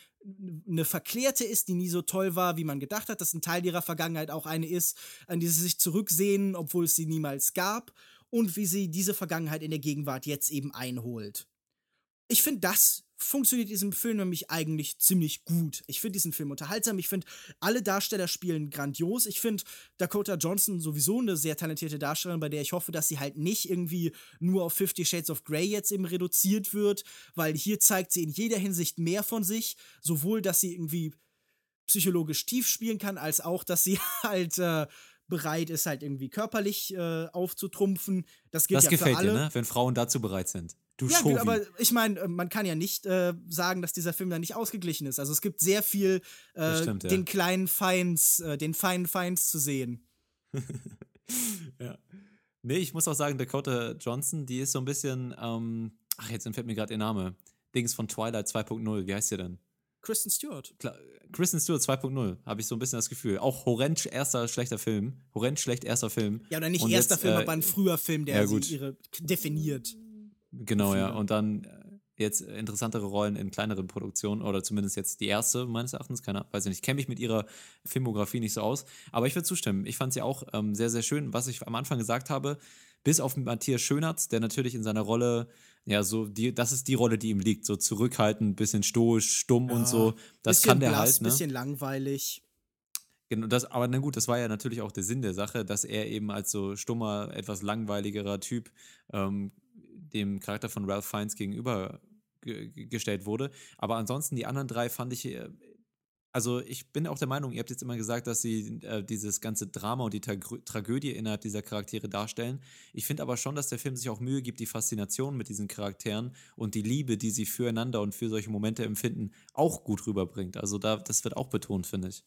B: eine verklärte ist, die nie so toll war, wie man gedacht hat, dass ein Teil ihrer Vergangenheit auch eine ist, an die sie sich zurücksehen, obwohl es sie niemals gab, und wie sie diese Vergangenheit in der Gegenwart jetzt eben einholt. Ich finde, das funktioniert diesem Film nämlich eigentlich ziemlich gut. Ich finde diesen Film unterhaltsam. Ich finde, alle Darsteller spielen grandios. Ich finde Dakota Johnson sowieso eine sehr talentierte Darstellerin, bei der ich hoffe, dass sie halt nicht irgendwie nur auf Fifty Shades of Grey jetzt eben reduziert wird, weil hier zeigt sie in jeder Hinsicht mehr von sich. Sowohl, dass sie irgendwie psychologisch tief spielen kann, als auch, dass sie halt äh, bereit ist, halt irgendwie körperlich äh, aufzutrumpfen. Das gilt
A: das
B: ja
A: gefällt
B: für alle.
A: dir, ne? wenn Frauen dazu bereit sind. Du
B: ja, Schovi. aber ich meine, äh, man kann ja nicht äh, sagen, dass dieser Film da nicht ausgeglichen ist. Also es gibt sehr viel äh, stimmt, ja. den kleinen Feinds, äh, den feinen Feinds zu sehen.
A: ja. Nee, ich muss auch sagen, Dakota Johnson, die ist so ein bisschen, ähm, ach, jetzt entfällt mir gerade ihr Name. Dings von Twilight 2.0, wie heißt sie denn?
B: Kristen Stewart.
A: Klar, Kristen Stewart 2.0, habe ich so ein bisschen das Gefühl. Auch horrend erster schlechter Film. Horrend schlecht erster Film.
B: Ja, oder nicht Und erster jetzt, Film, äh, aber ein früher Film, der ja, sie ihre definiert.
A: Genau, ja. Und dann äh, jetzt interessantere Rollen in kleineren Produktionen oder zumindest jetzt die erste meines Erachtens. Keine, weiß ich nicht, kenne mich mit ihrer Filmografie nicht so aus. Aber ich würde zustimmen. Ich fand sie auch ähm, sehr, sehr schön. Was ich am Anfang gesagt habe, bis auf Matthias Schönertz, der natürlich in seiner Rolle ja, so die, das ist die Rolle, die ihm liegt, so zurückhaltend, bisschen stoisch, stumm
B: Ja,
A: und so. Das kann der
B: blass,
A: halt, ne?
B: bisschen langweilig.
A: Genau, das, aber na gut, das war ja natürlich auch der Sinn der Sache, dass er eben als so stummer, etwas langweiligerer Typ ähm, dem Charakter von Ralph Fiennes gegenüber ge ge- gestellt wurde. Aber ansonsten die anderen drei fand ich, äh, also ich bin auch der Meinung, ihr habt jetzt immer gesagt, dass sie äh, dieses ganze Drama und die Tragö- Tragödie innerhalb dieser Charaktere darstellen. Ich finde aber schon, dass der Film sich auch Mühe gibt, die Faszination mit diesen Charakteren und die Liebe, die sie füreinander und für solche Momente empfinden, auch gut rüberbringt. Also da, das wird auch betont, finde ich.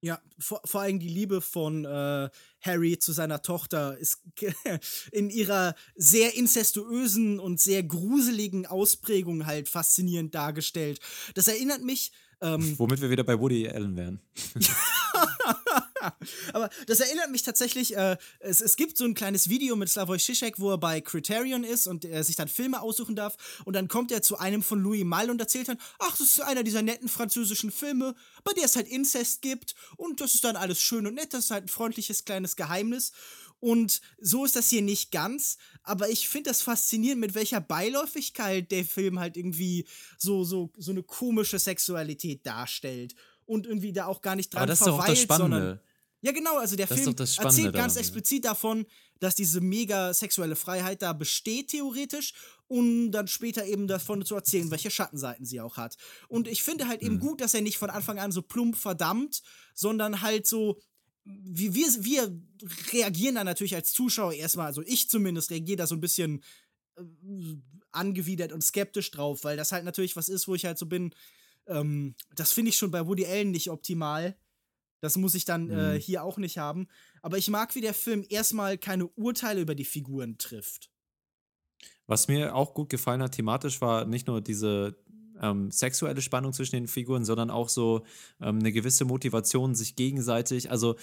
B: Ja, vor, vor allem die Liebe von äh, Harry zu seiner Tochter ist in ihrer sehr incestuösen und sehr gruseligen Ausprägung halt faszinierend dargestellt. Das erinnert mich. Ähm,
A: Womit wir wieder bei Woody Allen wären.
B: Aber das erinnert mich tatsächlich, äh, es, es gibt so ein kleines Video mit Slavoj Žižek, wo er bei Criterion ist und er sich dann Filme aussuchen darf und dann kommt er zu einem von Louis Malle und erzählt dann, ach, das ist einer dieser netten französischen Filme, bei der es halt Inzest gibt und das ist dann alles schön und nett, das ist halt ein freundliches kleines Geheimnis. Und so ist das hier nicht ganz, aber ich finde das faszinierend, mit welcher Beiläufigkeit der Film halt irgendwie so, so, so eine komische Sexualität darstellt und irgendwie da auch gar nicht dran
A: Aber das ist doch auch das
B: verweilt, sondern
A: Spannende.
B: Ja, genau, also der
A: Das
B: Film erzählt ganz
A: daran,
B: explizit davon, dass diese mega sexuelle Freiheit da besteht, theoretisch, und dann später eben davon zu erzählen, welche Schattenseiten sie auch hat. Und ich finde halt
A: Mhm.
B: eben gut, dass er nicht von Anfang an so plump verdammt, sondern halt so. Wir, wir, wir reagieren da natürlich als Zuschauer erstmal, also ich zumindest reagiere da so ein bisschen äh, angewidert und skeptisch drauf, weil das halt natürlich was ist, wo ich halt so bin, ähm, das finde ich schon bei Woody Allen nicht optimal. Das muss ich dann äh,
A: Mhm.
B: hier auch nicht haben. Aber ich mag, wie der Film erstmal keine Urteile über die Figuren trifft.
A: Was mir auch gut gefallen hat thematisch war nicht nur diese ähm, sexuelle Spannung zwischen den Figuren, sondern auch so ähm, eine gewisse Motivation, sich gegenseitig, also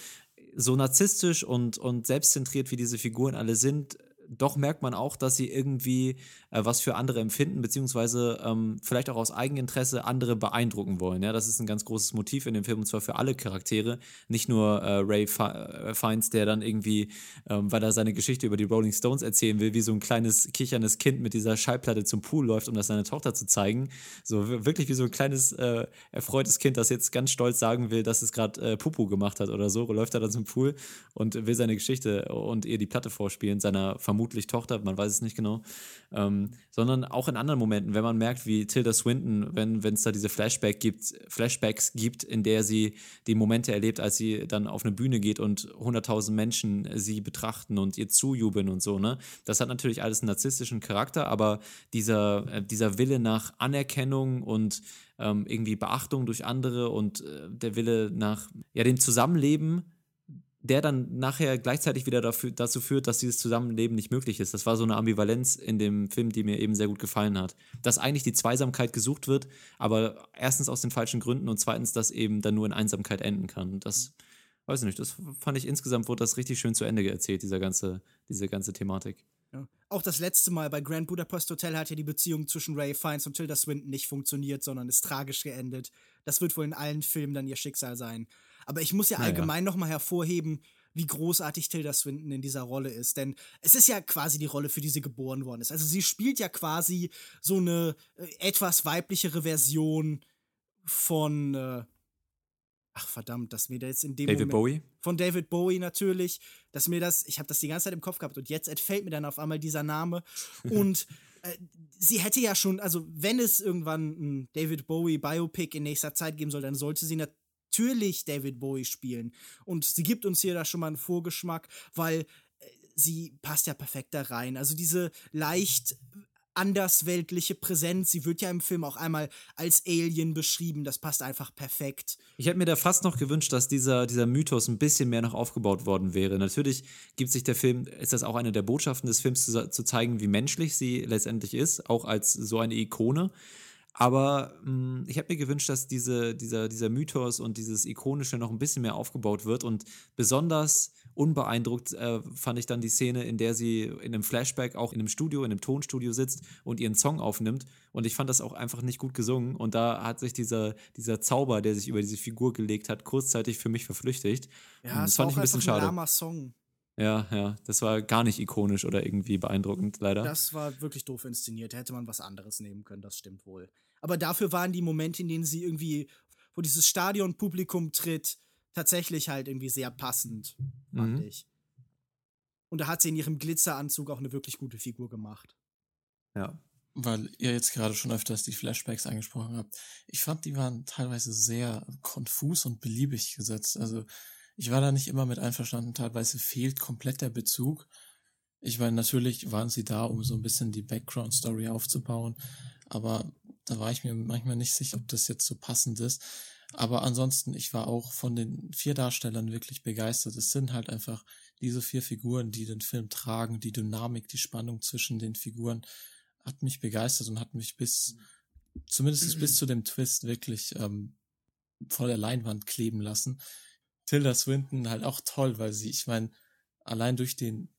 A: so narzisstisch und, und selbstzentriert wie diese Figuren alle sind, doch merkt man auch, dass sie irgendwie äh, was für andere empfinden, beziehungsweise ähm, vielleicht auch aus Eigeninteresse andere beeindrucken wollen. Ja, das ist ein ganz großes Motiv in dem Film und zwar für alle Charaktere, nicht nur äh, Ray Fi- äh, Fiennes, der dann irgendwie, ähm, weil er seine Geschichte über die Rolling Stones erzählen will, wie so ein kleines kicherndes Kind mit dieser Schallplatte zum Pool läuft, um das seiner Tochter zu zeigen. So wirklich wie so ein kleines äh, erfreutes Kind, das jetzt ganz stolz sagen will, dass es gerade äh, Pupu gemacht hat oder so, läuft er dann zum Pool und will seine Geschichte und ihr die Platte vorspielen, seiner vermutlich Tochter, man weiß es nicht genau. Ähm, sondern auch in anderen Momenten, wenn man merkt, wie Tilda Swinton, wenn es da diese Flashback gibt, Flashbacks gibt, in der sie die Momente erlebt, als sie dann auf eine Bühne geht und 100.000 Menschen sie betrachten und ihr zujubeln und so, ne? Das hat natürlich alles einen narzisstischen Charakter, aber dieser, äh, dieser Wille nach Anerkennung und ähm, irgendwie Beachtung durch andere und äh, der Wille nach ja, dem Zusammenleben der dann nachher gleichzeitig wieder dafür, dazu führt, dass dieses Zusammenleben nicht möglich ist. Das war so eine Ambivalenz in dem Film, die mir eben sehr gut gefallen hat. Dass eigentlich die Zweisamkeit gesucht wird, aber erstens aus den falschen Gründen und zweitens, dass eben dann nur in Einsamkeit enden kann. Das, weiß ich nicht, das fand ich insgesamt, wurde das richtig schön zu Ende erzählt, dieser ganze, diese ganze Thematik.
B: Ja. Auch das letzte Mal bei Grand Budapest Hotel hat ja die Beziehung zwischen Ray Fiennes und Tilda Swinton nicht funktioniert, sondern ist tragisch geendet. Das wird wohl in allen Filmen dann ihr Schicksal sein. Aber ich muss ja
A: Naja.
B: allgemein noch mal hervorheben, wie großartig Tilda Swinton in dieser Rolle ist. Denn es ist ja quasi die Rolle, für die sie geboren worden ist. Also sie spielt ja quasi so eine äh, etwas weiblichere Version von äh, Ach verdammt, dass mir da jetzt in dem
A: David
B: Moment
A: Bowie?
B: von David Bowie natürlich, dass mir das, ich habe das die ganze Zeit im Kopf gehabt und jetzt entfällt mir dann auf einmal dieser Name und äh, sie hätte ja schon, also wenn es irgendwann ein David Bowie Biopic in nächster Zeit geben soll, dann sollte sie natürlich David Bowie spielen und sie gibt uns hier da schon mal einen Vorgeschmack, weil äh, sie passt ja perfekt da rein. Also diese leicht andersweltliche Präsenz, sie wird ja im Film auch einmal als Alien beschrieben, das passt einfach perfekt.
A: Ich hätte mir da fast noch gewünscht, dass dieser, dieser Mythos ein bisschen mehr noch aufgebaut worden wäre. Natürlich gibt sich der Film, ist das auch eine der Botschaften des Films, zu, zu zeigen, wie menschlich sie letztendlich ist, auch als so eine Ikone. Aber mh, ich hätte mir gewünscht, dass diese, dieser, dieser Mythos und dieses Ikonische noch ein bisschen mehr aufgebaut wird. Und besonders unbeeindruckt äh, fand ich dann die Szene, in der sie in einem Flashback auch in einem Studio, in einem Tonstudio sitzt und ihren Song aufnimmt. Und ich fand das auch einfach nicht gut gesungen. Und da hat sich dieser, dieser Zauber, der sich über diese Figur gelegt hat, kurzzeitig für mich verflüchtigt.
B: Ja,
A: das
B: es
A: fand
B: war
A: ich ein bisschen
B: ein
A: schade.
B: lahmer Song.
A: Ja, ja, das war gar nicht ikonisch oder irgendwie beeindruckend, leider.
B: Das war wirklich doof inszeniert. Hätte man was anderes nehmen können, das stimmt wohl. Aber dafür waren die Momente, in denen sie irgendwie, wo dieses Stadionpublikum tritt, tatsächlich halt irgendwie sehr passend, fand
A: Mhm.
B: ich. Und da hat sie in ihrem Glitzeranzug auch eine wirklich gute Figur gemacht.
A: Ja.
C: Weil ihr jetzt gerade schon öfters die Flashbacks angesprochen habt. Ich fand, die waren teilweise sehr konfus und beliebig gesetzt. Also ich war da nicht immer mit einverstanden. Teilweise fehlt komplett der Bezug. Ich meine, natürlich waren sie da, um so ein bisschen die Background-Story aufzubauen. Aber da war ich mir manchmal nicht sicher, ob das jetzt so passend ist. Aber ansonsten, ich war auch von den vier Darstellern wirklich begeistert. Es sind halt einfach diese vier Figuren, die den Film tragen, die Dynamik, die Spannung zwischen den Figuren hat mich begeistert und hat mich bis, zumindest bis zu dem Twist wirklich ähm, vor der Leinwand kleben lassen. Tilda Swinton halt auch toll, weil sie, ich meine, allein durch den,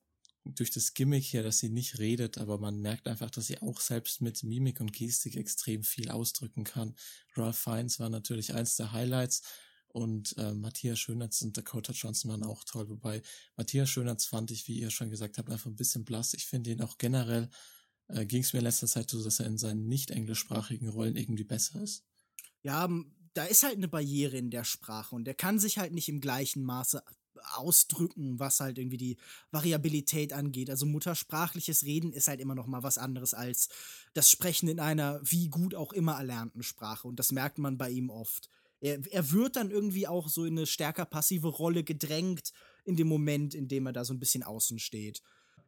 C: durch das Gimmick hier, dass sie nicht redet, aber man merkt einfach, dass sie auch selbst mit Mimik und Gestik extrem viel ausdrücken kann. Ralph Fiennes war natürlich eins der Highlights und äh, Matthias Schönertz und Dakota Johnson waren auch toll, wobei Matthias Schönertz fand ich, wie ihr schon gesagt habt, einfach ein bisschen blass. Ich finde ihn auch generell äh, ging es mir in letzter Zeit so, dass er in seinen nicht englischsprachigen Rollen irgendwie besser ist.
B: Ja, da ist halt eine Barriere in der Sprache und der kann sich halt nicht im gleichen Maße ausdrücken, was halt irgendwie die Variabilität angeht. Also muttersprachliches Reden ist halt immer noch mal was anderes als das Sprechen in einer wie gut auch immer erlernten Sprache und das merkt man bei ihm oft. Er, er wird dann irgendwie auch so in eine stärker passive Rolle gedrängt in dem Moment, in dem er da so ein bisschen außen steht.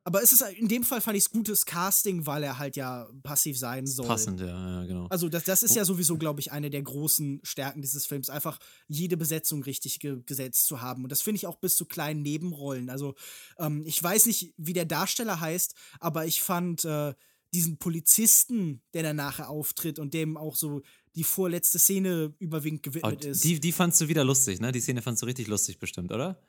B: Aber es ist in dem Fall fand ich es gutes Casting, weil er halt ja passiv sein soll.
A: Passend, ja, ja, genau.
B: Also das, das ist ja sowieso, glaube ich, eine der großen Stärken dieses Films, einfach jede Besetzung richtig ge gesetzt zu haben. Und das finde ich auch bis zu kleinen Nebenrollen. Also ähm, ich weiß nicht, wie der Darsteller heißt, aber ich fand äh, diesen Polizisten, der dann nachher auftritt und dem auch so die vorletzte Szene überwiegend gewidmet ist.
A: die, die fandst du wieder lustig, ne? Die Szene fandst du richtig lustig bestimmt, oder?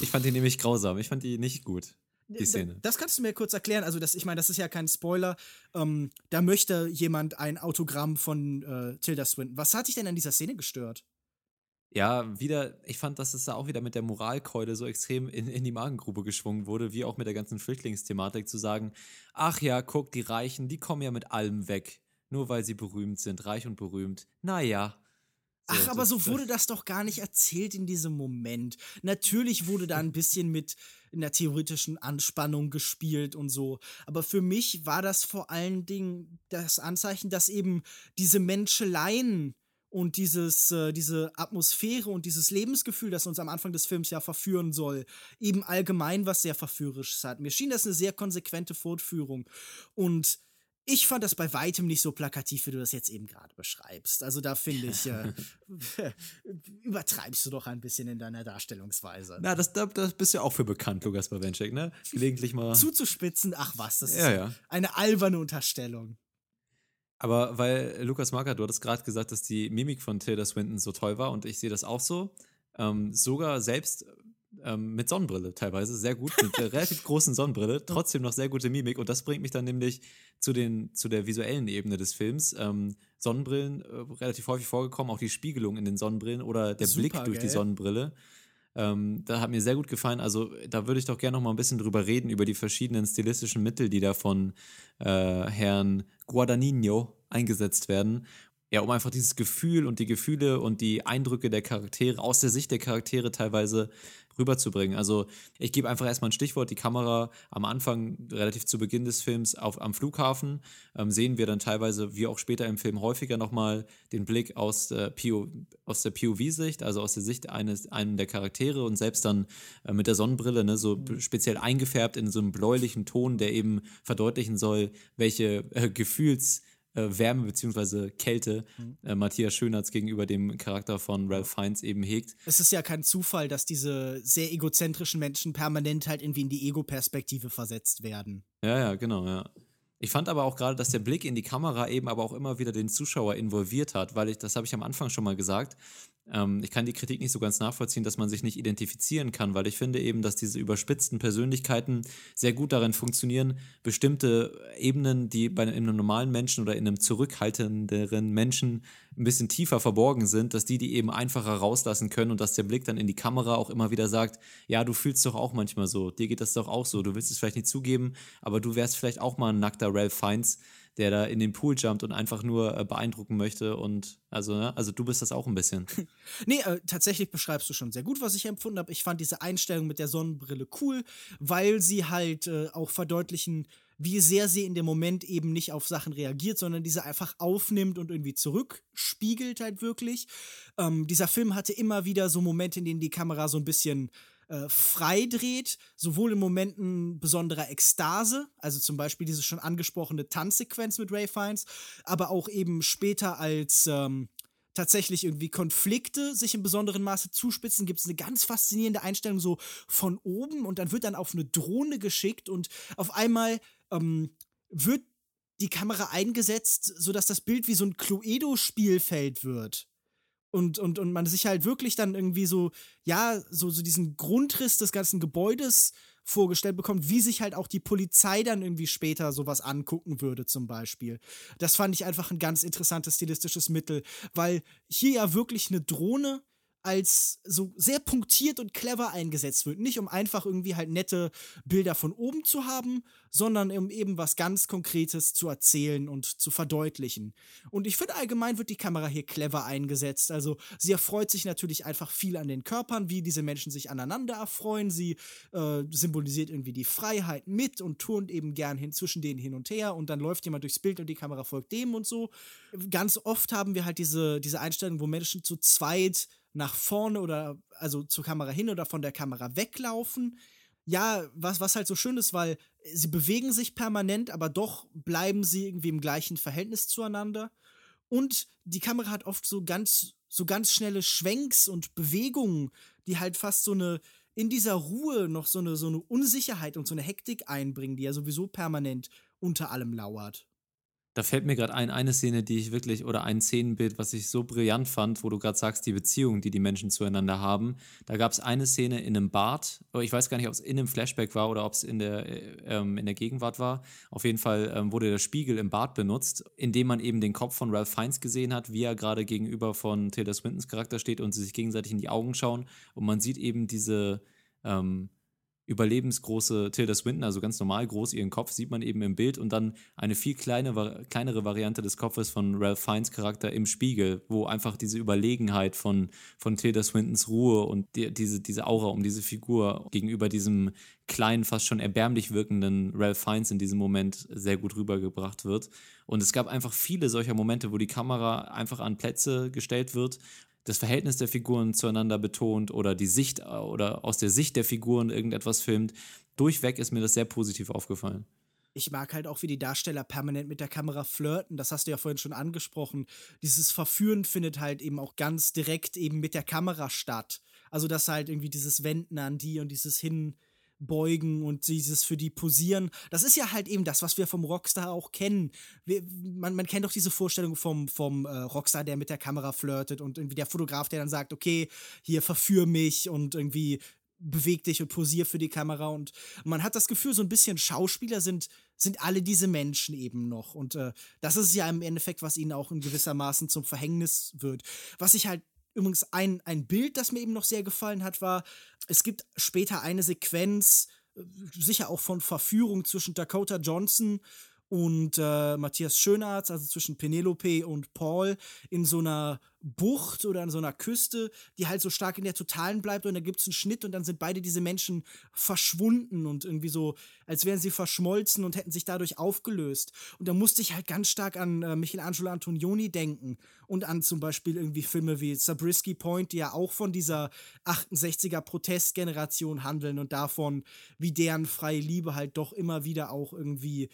A: Ich fand die nämlich grausam. Ich fand die nicht gut, die Szene.
B: Das kannst du mir kurz erklären. Also, das, ich meine, das ist ja kein Spoiler. Ähm, da möchte jemand ein Autogramm von äh, Tilda Swinton. Was hat dich denn an dieser Szene gestört?
A: Ja, wieder, ich fand, dass es da auch wieder mit der Moralkeule so extrem in, in die Magengrube geschwungen wurde, wie auch mit der ganzen Flüchtlingsthematik, zu sagen, ach ja, guck, die Reichen, die kommen ja mit allem weg, nur weil sie berühmt sind, reich und berühmt. Naja.
B: Ach, aber so wurde das doch gar nicht erzählt in diesem Moment. Natürlich wurde da ein bisschen mit einer theoretischen Anspannung gespielt und so. Aber für mich war das vor allen Dingen das Anzeichen, dass eben diese Menscheleien und dieses, äh, diese Atmosphäre und dieses Lebensgefühl, das uns am Anfang des Films ja verführen soll, eben allgemein was sehr Verführerisches hat. Mir schien das eine sehr konsequente Fortführung. Und ich fand das bei weitem nicht so plakativ, wie du das jetzt eben gerade beschreibst. Also da finde ich, äh, übertreibst du doch ein bisschen in deiner Darstellungsweise.
A: Na, das, da, das bist du ja auch für bekannt, Lukas Bawenschek, ne? Gelegentlich mal.
B: Zuzuspitzen, ach was, das ist
A: Ja, ja.
B: eine alberne Unterstellung.
A: Aber weil Lukas Marker, du hattest gerade gesagt, dass die Mimik von Tilda Swinton so toll war und ich sehe das auch so. Ähm, sogar selbst ähm, mit Sonnenbrille teilweise, sehr gut, mit der relativ großen Sonnenbrille, trotzdem noch sehr gute Mimik. Und das bringt mich dann nämlich zu, den, zu der visuellen Ebene des Films. Ähm, Sonnenbrillen äh, relativ häufig vorgekommen, auch die Spiegelung in den Sonnenbrillen oder der
B: Super,
A: Blick durch die
B: gell?
A: Sonnenbrille. Ähm, da hat mir sehr gut gefallen. Also da würde ich doch gerne noch mal ein bisschen drüber reden, über die verschiedenen stilistischen Mittel, die da von äh, Herrn Guadagnino eingesetzt werden. Ja, um einfach dieses Gefühl und die Gefühle und die Eindrücke der Charaktere aus der Sicht der Charaktere teilweise rüberzubringen. Also ich gebe einfach erstmal ein Stichwort, die Kamera am Anfang, relativ zu Beginn des Films auf, am Flughafen, ähm, sehen wir dann teilweise, wie auch später im Film häufiger nochmal, den Blick aus der, PO, aus der POV-Sicht, also aus der Sicht eines einem der Charaktere und selbst dann äh, mit der Sonnenbrille, ne, so b- speziell eingefärbt in so einem bläulichen Ton, der eben verdeutlichen soll, welche äh, Gefühls- äh, Wärme bzw. Kälte äh, Matthias Schönertz gegenüber dem Charakter von Ralph Fiennes eben hegt.
B: Es ist ja kein Zufall, dass diese sehr egozentrischen Menschen permanent halt irgendwie in die Ego-Perspektive versetzt werden.
A: Ja, ja, genau, ja. Ich fand aber auch gerade, dass der Blick in die Kamera eben aber auch immer wieder den Zuschauer involviert hat, weil ich, das habe ich am Anfang schon mal gesagt, ich kann die Kritik nicht so ganz nachvollziehen, dass man sich nicht identifizieren kann, weil ich finde eben, dass diese überspitzten Persönlichkeiten sehr gut darin funktionieren, bestimmte Ebenen, die bei einem normalen Menschen oder in einem zurückhaltenderen Menschen ein bisschen tiefer verborgen sind, dass die die eben einfacher rauslassen können und dass der Blick dann in die Kamera auch immer wieder sagt, ja, du fühlst doch auch manchmal so, dir geht das doch auch so, du willst es vielleicht nicht zugeben, aber du wärst vielleicht auch mal ein nackter Ralph Fiennes, der da in den Pool jumpt und einfach nur äh, beeindrucken möchte und also, ne? also du bist das auch ein bisschen.
B: nee, äh, tatsächlich beschreibst du schon sehr gut, was ich empfunden habe. Ich fand diese Einstellung mit der Sonnenbrille cool, weil sie halt äh, auch verdeutlichen, wie sehr sie in dem Moment eben nicht auf Sachen reagiert, sondern diese einfach aufnimmt und irgendwie zurückspiegelt halt wirklich. Ähm, dieser Film hatte immer wieder so Momente, in denen die Kamera so ein bisschen äh, freidreht, sowohl in Momenten besonderer Ekstase, also zum Beispiel diese schon angesprochene Tanzsequenz mit Ray Fiennes, aber auch eben später als ähm, tatsächlich irgendwie Konflikte sich in besonderem Maße zuspitzen, gibt es eine ganz faszinierende Einstellung so von oben und dann wird dann auf eine Drohne geschickt und auf einmal ähm, wird die Kamera eingesetzt, sodass das Bild wie so ein Cluedo-Spielfeld wird und, und, und man sich halt wirklich dann irgendwie so, ja, so, so diesen Grundriss des ganzen Gebäudes vorgestellt bekommt, wie sich halt auch die Polizei dann irgendwie später sowas angucken würde, zum Beispiel. Das fand ich einfach ein ganz interessantes stilistisches Mittel, weil hier ja wirklich eine Drohne als so sehr punktiert und clever eingesetzt wird. Nicht um einfach irgendwie halt nette Bilder von oben zu haben, sondern um eben was ganz Konkretes zu erzählen und zu verdeutlichen. Und ich finde allgemein wird die Kamera hier clever eingesetzt. Also sie erfreut sich natürlich einfach viel an den Körpern, wie diese Menschen sich aneinander erfreuen. Sie äh, symbolisiert irgendwie die Freiheit mit und turnt eben gern hin zwischen denen hin und her und dann läuft jemand durchs Bild und die Kamera folgt dem und so. Ganz oft haben wir halt diese, diese Einstellung, wo Menschen zu zweit nach vorne oder also zur Kamera hin oder von der Kamera weglaufen. Ja, was, was halt so schön ist, weil sie bewegen sich permanent, aber doch bleiben sie irgendwie im gleichen Verhältnis zueinander. Und die Kamera hat oft so ganz, so ganz schnelle Schwenks und Bewegungen, die halt fast so eine, in dieser Ruhe noch so eine, so eine Unsicherheit und so eine Hektik einbringen, die ja sowieso permanent unter allem lauert.
A: Da fällt mir gerade ein, eine Szene, die ich wirklich, oder ein Szenenbild, was ich so brillant fand, wo du gerade sagst, die Beziehung, die die Menschen zueinander haben. Da gab es eine Szene in einem Bad, ich weiß gar nicht, ob es in einem Flashback war oder ob es in, der, äh, ähm, in der Gegenwart war. Auf jeden Fall ähm, wurde der Spiegel im Bad benutzt, in dem man eben den Kopf von Ralph Fiennes gesehen hat, wie er gerade gegenüber von Tilda Swintons Charakter steht und sie sich gegenseitig in die Augen schauen. Und man sieht eben diese. Ähm, überlebensgroße Tilda Swinton, also ganz normal groß ihren Kopf, sieht man eben im Bild und dann eine viel kleine, kleinere Variante des Kopfes von Ralph Fiennes Charakter im Spiegel, wo einfach diese Überlegenheit von, von Tilda Swintons Ruhe und die, diese, diese Aura um diese Figur gegenüber diesem kleinen, fast schon erbärmlich wirkenden Ralph Fiennes in diesem Moment sehr gut rübergebracht wird. Und es gab einfach viele solcher Momente, wo die Kamera einfach an Plätze gestellt wird das Verhältnis der Figuren zueinander betont oder die Sicht äh, oder aus der Sicht der Figuren irgendetwas filmt. Durchweg ist mir das sehr positiv aufgefallen.
B: Ich mag halt auch, wie die Darsteller permanent mit der Kamera flirten. Das hast du ja vorhin schon angesprochen. Dieses Verführen findet halt eben auch ganz direkt eben mit der Kamera statt. Also, dass halt irgendwie dieses Wenden an die und dieses Hin, beugen und dieses für die posieren. Das ist ja halt eben das, was wir vom Rockstar auch kennen. Wir, man, man kennt doch diese Vorstellung vom, vom äh, Rockstar, der mit der Kamera flirtet und irgendwie der Fotograf, der dann sagt, okay, hier verführ mich und irgendwie beweg dich und posier für die Kamera und man hat das Gefühl, so ein bisschen Schauspieler sind, sind alle diese Menschen eben noch und äh, das ist ja im Endeffekt, was ihnen auch in gewissermaßen zum Verhängnis wird. Was ich halt Übrigens, ein, ein Bild, das mir eben noch sehr gefallen hat, war, es gibt später eine Sequenz, äh, sicher auch von Verführung zwischen Dakota Johnson und äh, Matthias Schönarzt, also zwischen Penelope und Paul, in so einer Bucht oder an so einer Küste, die halt so stark in der Totalen bleibt und da gibt es einen Schnitt und dann sind beide diese Menschen verschwunden und irgendwie so, als wären sie verschmolzen und hätten sich dadurch aufgelöst. Und da musste ich halt ganz stark an äh, Michelangelo Antonioni denken und an zum Beispiel irgendwie Filme wie Zabriskie Point, die ja auch von dieser 68er Protestgeneration handeln und davon, wie deren freie Liebe halt doch immer wieder auch irgendwie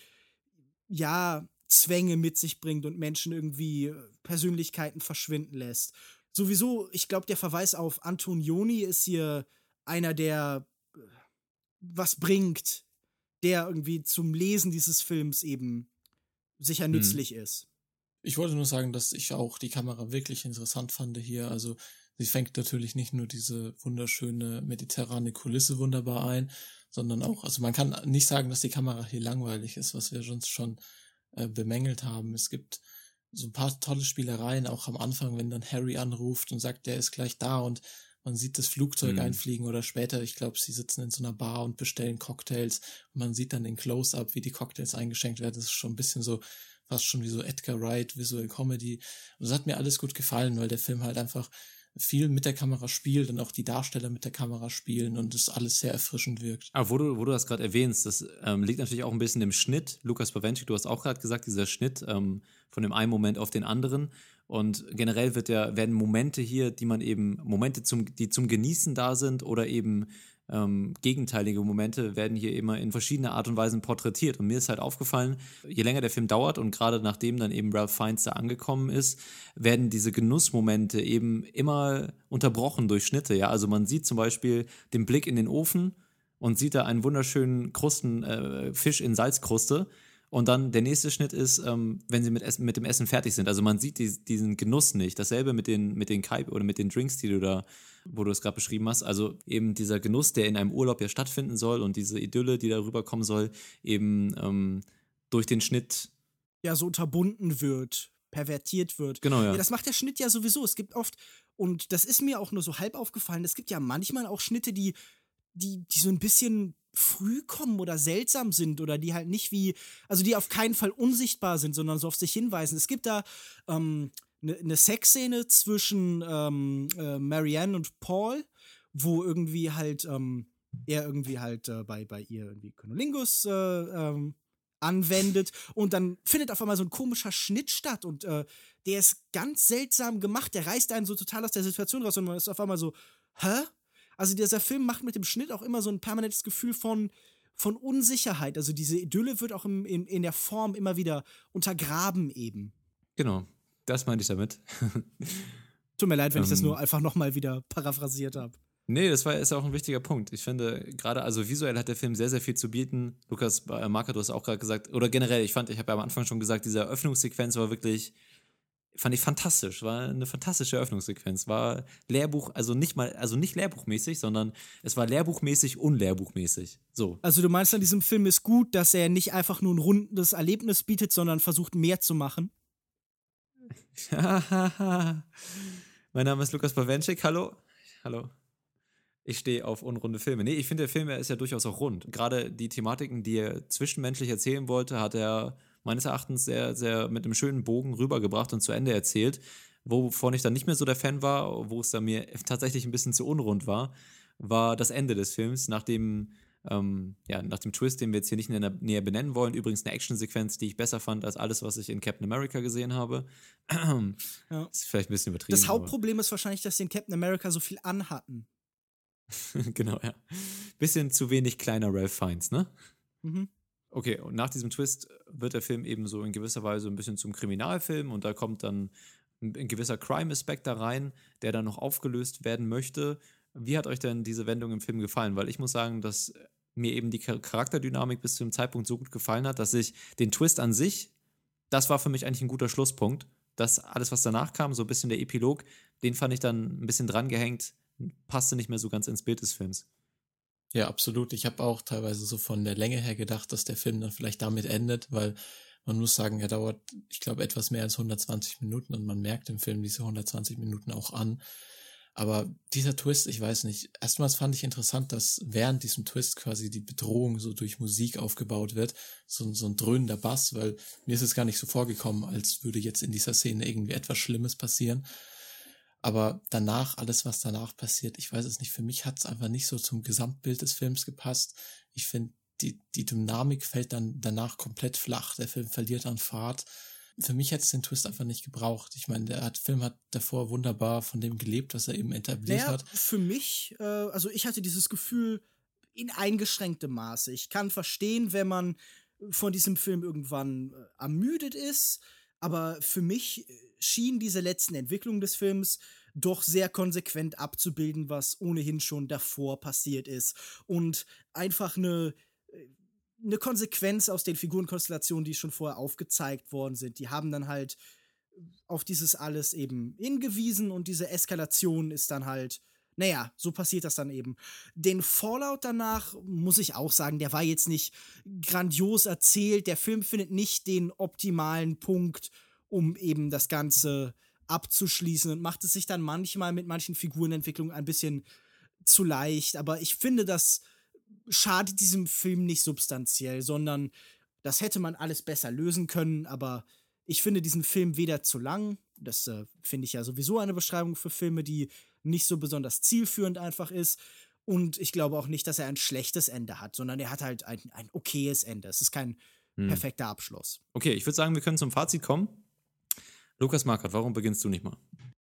B: ja, Zwänge mit sich bringt und Menschen irgendwie äh, Persönlichkeiten verschwinden lässt. Sowieso, ich glaube, der Verweis auf Antonioni ist hier einer, der äh, was bringt, der irgendwie zum Lesen dieses Films eben sicher hm. nützlich ist.
C: Ich wollte nur sagen, dass ich auch die Kamera wirklich interessant fand hier. Also Sie fängt natürlich nicht nur diese wunderschöne mediterrane Kulisse wunderbar ein, sondern auch, also man kann nicht sagen, dass die Kamera hier langweilig ist, was wir sonst schon äh, bemängelt haben. Es gibt so ein paar tolle Spielereien, auch am Anfang, wenn dann Harry anruft und sagt, der ist gleich da und man sieht das Flugzeug mhm. einfliegen oder später, ich glaube, sie sitzen in so einer Bar und bestellen Cocktails und man sieht dann den Close-up, wie die Cocktails eingeschenkt werden. Das ist schon ein bisschen so, fast schon wie so Edgar Wright, Visual Comedy. Und das hat mir alles gut gefallen, weil der Film halt einfach viel mit der Kamera spielt und auch die Darsteller mit der Kamera spielen und das alles sehr erfrischend wirkt.
A: Aber wo du, wo du das gerade erwähnst, das ähm, liegt natürlich auch ein bisschen im Schnitt. Lukas Bawenschik, du hast auch gerade gesagt, dieser Schnitt ähm, von dem einen Moment auf den anderen. Und generell wird ja, werden Momente hier, die man eben, Momente, zum, die zum Genießen da sind oder eben ähm, gegenteilige Momente werden hier immer in verschiedener Art und Weise porträtiert. Und mir ist halt aufgefallen, je länger der Film dauert und gerade nachdem dann eben Ralph Fiennes da angekommen ist, werden diese Genussmomente eben immer unterbrochen durch Schnitte. Ja, also man sieht zum Beispiel den Blick in den Ofen und sieht da einen wunderschönen Krusten, äh, Fisch in Salzkruste und dann der nächste Schnitt ist, ähm, wenn sie mit, Essen, mit dem Essen fertig sind. Also man sieht die, diesen Genuss nicht. Dasselbe mit den, mit den Kai oder mit den Drinks, die du da, wo du es gerade beschrieben hast. Also eben dieser Genuss, der in einem Urlaub ja stattfinden soll und diese Idylle, die darüber kommen soll, eben ähm, durch den Schnitt.
B: Ja, so unterbunden wird, pervertiert wird.
A: Genau, ja.
B: ja. Das macht der Schnitt ja sowieso. Es gibt oft, und das ist mir auch nur so halb aufgefallen, es gibt ja manchmal auch Schnitte, die, die, die so ein bisschen früh kommen oder seltsam sind oder die halt nicht wie, also die auf keinen Fall unsichtbar sind, sondern so auf sich hinweisen. Es gibt da ähm, eine ne Sexszene zwischen ähm, äh, Marianne und Paul, wo irgendwie halt ähm, er irgendwie halt äh, bei, bei ihr irgendwie Conolingus äh, ähm, anwendet und dann findet auf einmal so ein komischer Schnitt statt und äh, der ist ganz seltsam gemacht, der reißt einen so total aus der Situation raus und man ist auf einmal so, hä? Also dieser Film macht mit dem Schnitt auch immer so ein permanentes Gefühl von, von Unsicherheit. Also diese Idylle wird auch im, in, in der Form immer wieder untergraben eben.
A: Genau, das meinte ich damit.
B: Tut mir leid, wenn ähm, ich das ähm. nur einfach nochmal wieder paraphrasiert habe.
A: Nee, das war ist auch ein wichtiger Punkt. Ich finde, gerade, also visuell hat der Film sehr, sehr viel zu bieten. Lukas äh, Marker, du hast auch gerade gesagt, oder generell, ich fand, ich habe ja am Anfang schon gesagt, diese Eröffnungssequenz war wirklich fand ich fantastisch, war eine fantastische Eröffnungssequenz, war Lehrbuch, also nicht mal, also nicht lehrbuchmäßig, sondern es war lehrbuchmäßig unlehrbuchmäßig. So.
B: Also du meinst an diesem Film ist gut, dass er nicht einfach nur ein rundes Erlebnis bietet, sondern versucht mehr zu machen?
A: mein Name ist Lukas Bawenschik, hallo. Hallo. Ich stehe auf unrunde Filme. Nee, ich finde, der Film ist ja durchaus auch rund. Gerade die Thematiken, die er zwischenmenschlich erzählen wollte, hat er meines Erachtens sehr, sehr mit einem schönen Bogen rübergebracht und zu Ende erzählt. Wovon ich dann nicht mehr so der Fan war, wo es dann mir tatsächlich ein bisschen zu unrund war, war das Ende des Films, nach dem, ähm, ja, nach dem Twist, den wir jetzt hier nicht näher benennen wollen. Übrigens eine Actionsequenz, die ich besser fand als alles, was ich in Captain America gesehen habe. ja. Ist vielleicht ein bisschen übertrieben.
B: Das Hauptproblem ist wahrscheinlich, dass sie in Captain America so viel anhatten.
A: genau, ja. Bisschen zu wenig kleiner Ralph Fiennes, ne? Mhm. Okay, und nach diesem Twist wird der Film eben so in gewisser Weise ein bisschen zum Kriminalfilm und da kommt dann ein, gewisser Crime-Aspekt da rein, der dann noch aufgelöst werden möchte. Wie hat euch denn diese Wendung im Film gefallen? Weil ich muss sagen, dass mir eben die Charakterdynamik bis zu dem Zeitpunkt so gut gefallen hat, dass ich den Twist an sich, das war für mich eigentlich ein guter Schlusspunkt. Das alles, was danach kam, so ein bisschen der Epilog, den fand ich dann ein bisschen drangehängt, passte nicht mehr so ganz ins Bild des Films.
C: Ja, absolut. Ich habe auch teilweise so von der Länge her gedacht, dass der Film dann vielleicht damit endet, weil man muss sagen, er dauert, ich glaube, etwas mehr als 120 Minuten und man merkt im Film diese 120 Minuten auch an. Aber dieser Twist, ich weiß nicht. Erstmals fand ich interessant, dass während diesem Twist quasi die Bedrohung so durch Musik aufgebaut wird. So, so ein dröhnender Bass, weil mir ist es gar nicht so vorgekommen, als würde jetzt in dieser Szene irgendwie etwas Schlimmes passieren. Aber danach, alles, was danach passiert, ich weiß es nicht, für mich hat es einfach nicht so zum Gesamtbild des Films gepasst. Ich finde, die, die Dynamik fällt dann danach komplett flach. Der Film verliert an Fahrt. Für mich hätte es den Twist einfach nicht gebraucht. Ich meine, der hat, Film hat davor wunderbar von dem gelebt, was er eben etabliert naja, hat.
B: Für mich, äh, also ich hatte dieses Gefühl in eingeschränktem Maße. Ich kann verstehen, wenn man von diesem Film irgendwann äh, ermüdet ist, aber für mich äh, schien diese letzten Entwicklungen des Films doch sehr konsequent abzubilden, was ohnehin schon davor passiert ist. Und einfach eine, eine Konsequenz aus den Figurenkonstellationen, die schon vorher aufgezeigt worden sind. Die haben dann halt auf dieses alles eben hingewiesen und diese Eskalation ist dann halt, naja, so passiert das dann eben. Den Fallout danach, muss ich auch sagen, der war jetzt nicht grandios erzählt. Der Film findet nicht den optimalen Punkt, um eben das Ganze abzuschließen und macht es sich dann manchmal mit manchen Figurenentwicklungen ein bisschen zu leicht. Aber ich finde, das schadet diesem Film nicht substanziell, sondern das hätte man alles besser lösen können. Aber ich finde diesen Film weder zu lang, das äh, finde ich ja sowieso eine Beschreibung für Filme, die nicht so besonders zielführend einfach ist. Und ich glaube auch nicht, dass er ein schlechtes Ende hat, sondern er hat halt ein, ein okayes Ende. Es ist kein hm. perfekter Abschluss.
A: Okay, ich würde sagen, wir können zum Fazit kommen. Lukas Markert, warum beginnst du nicht mal?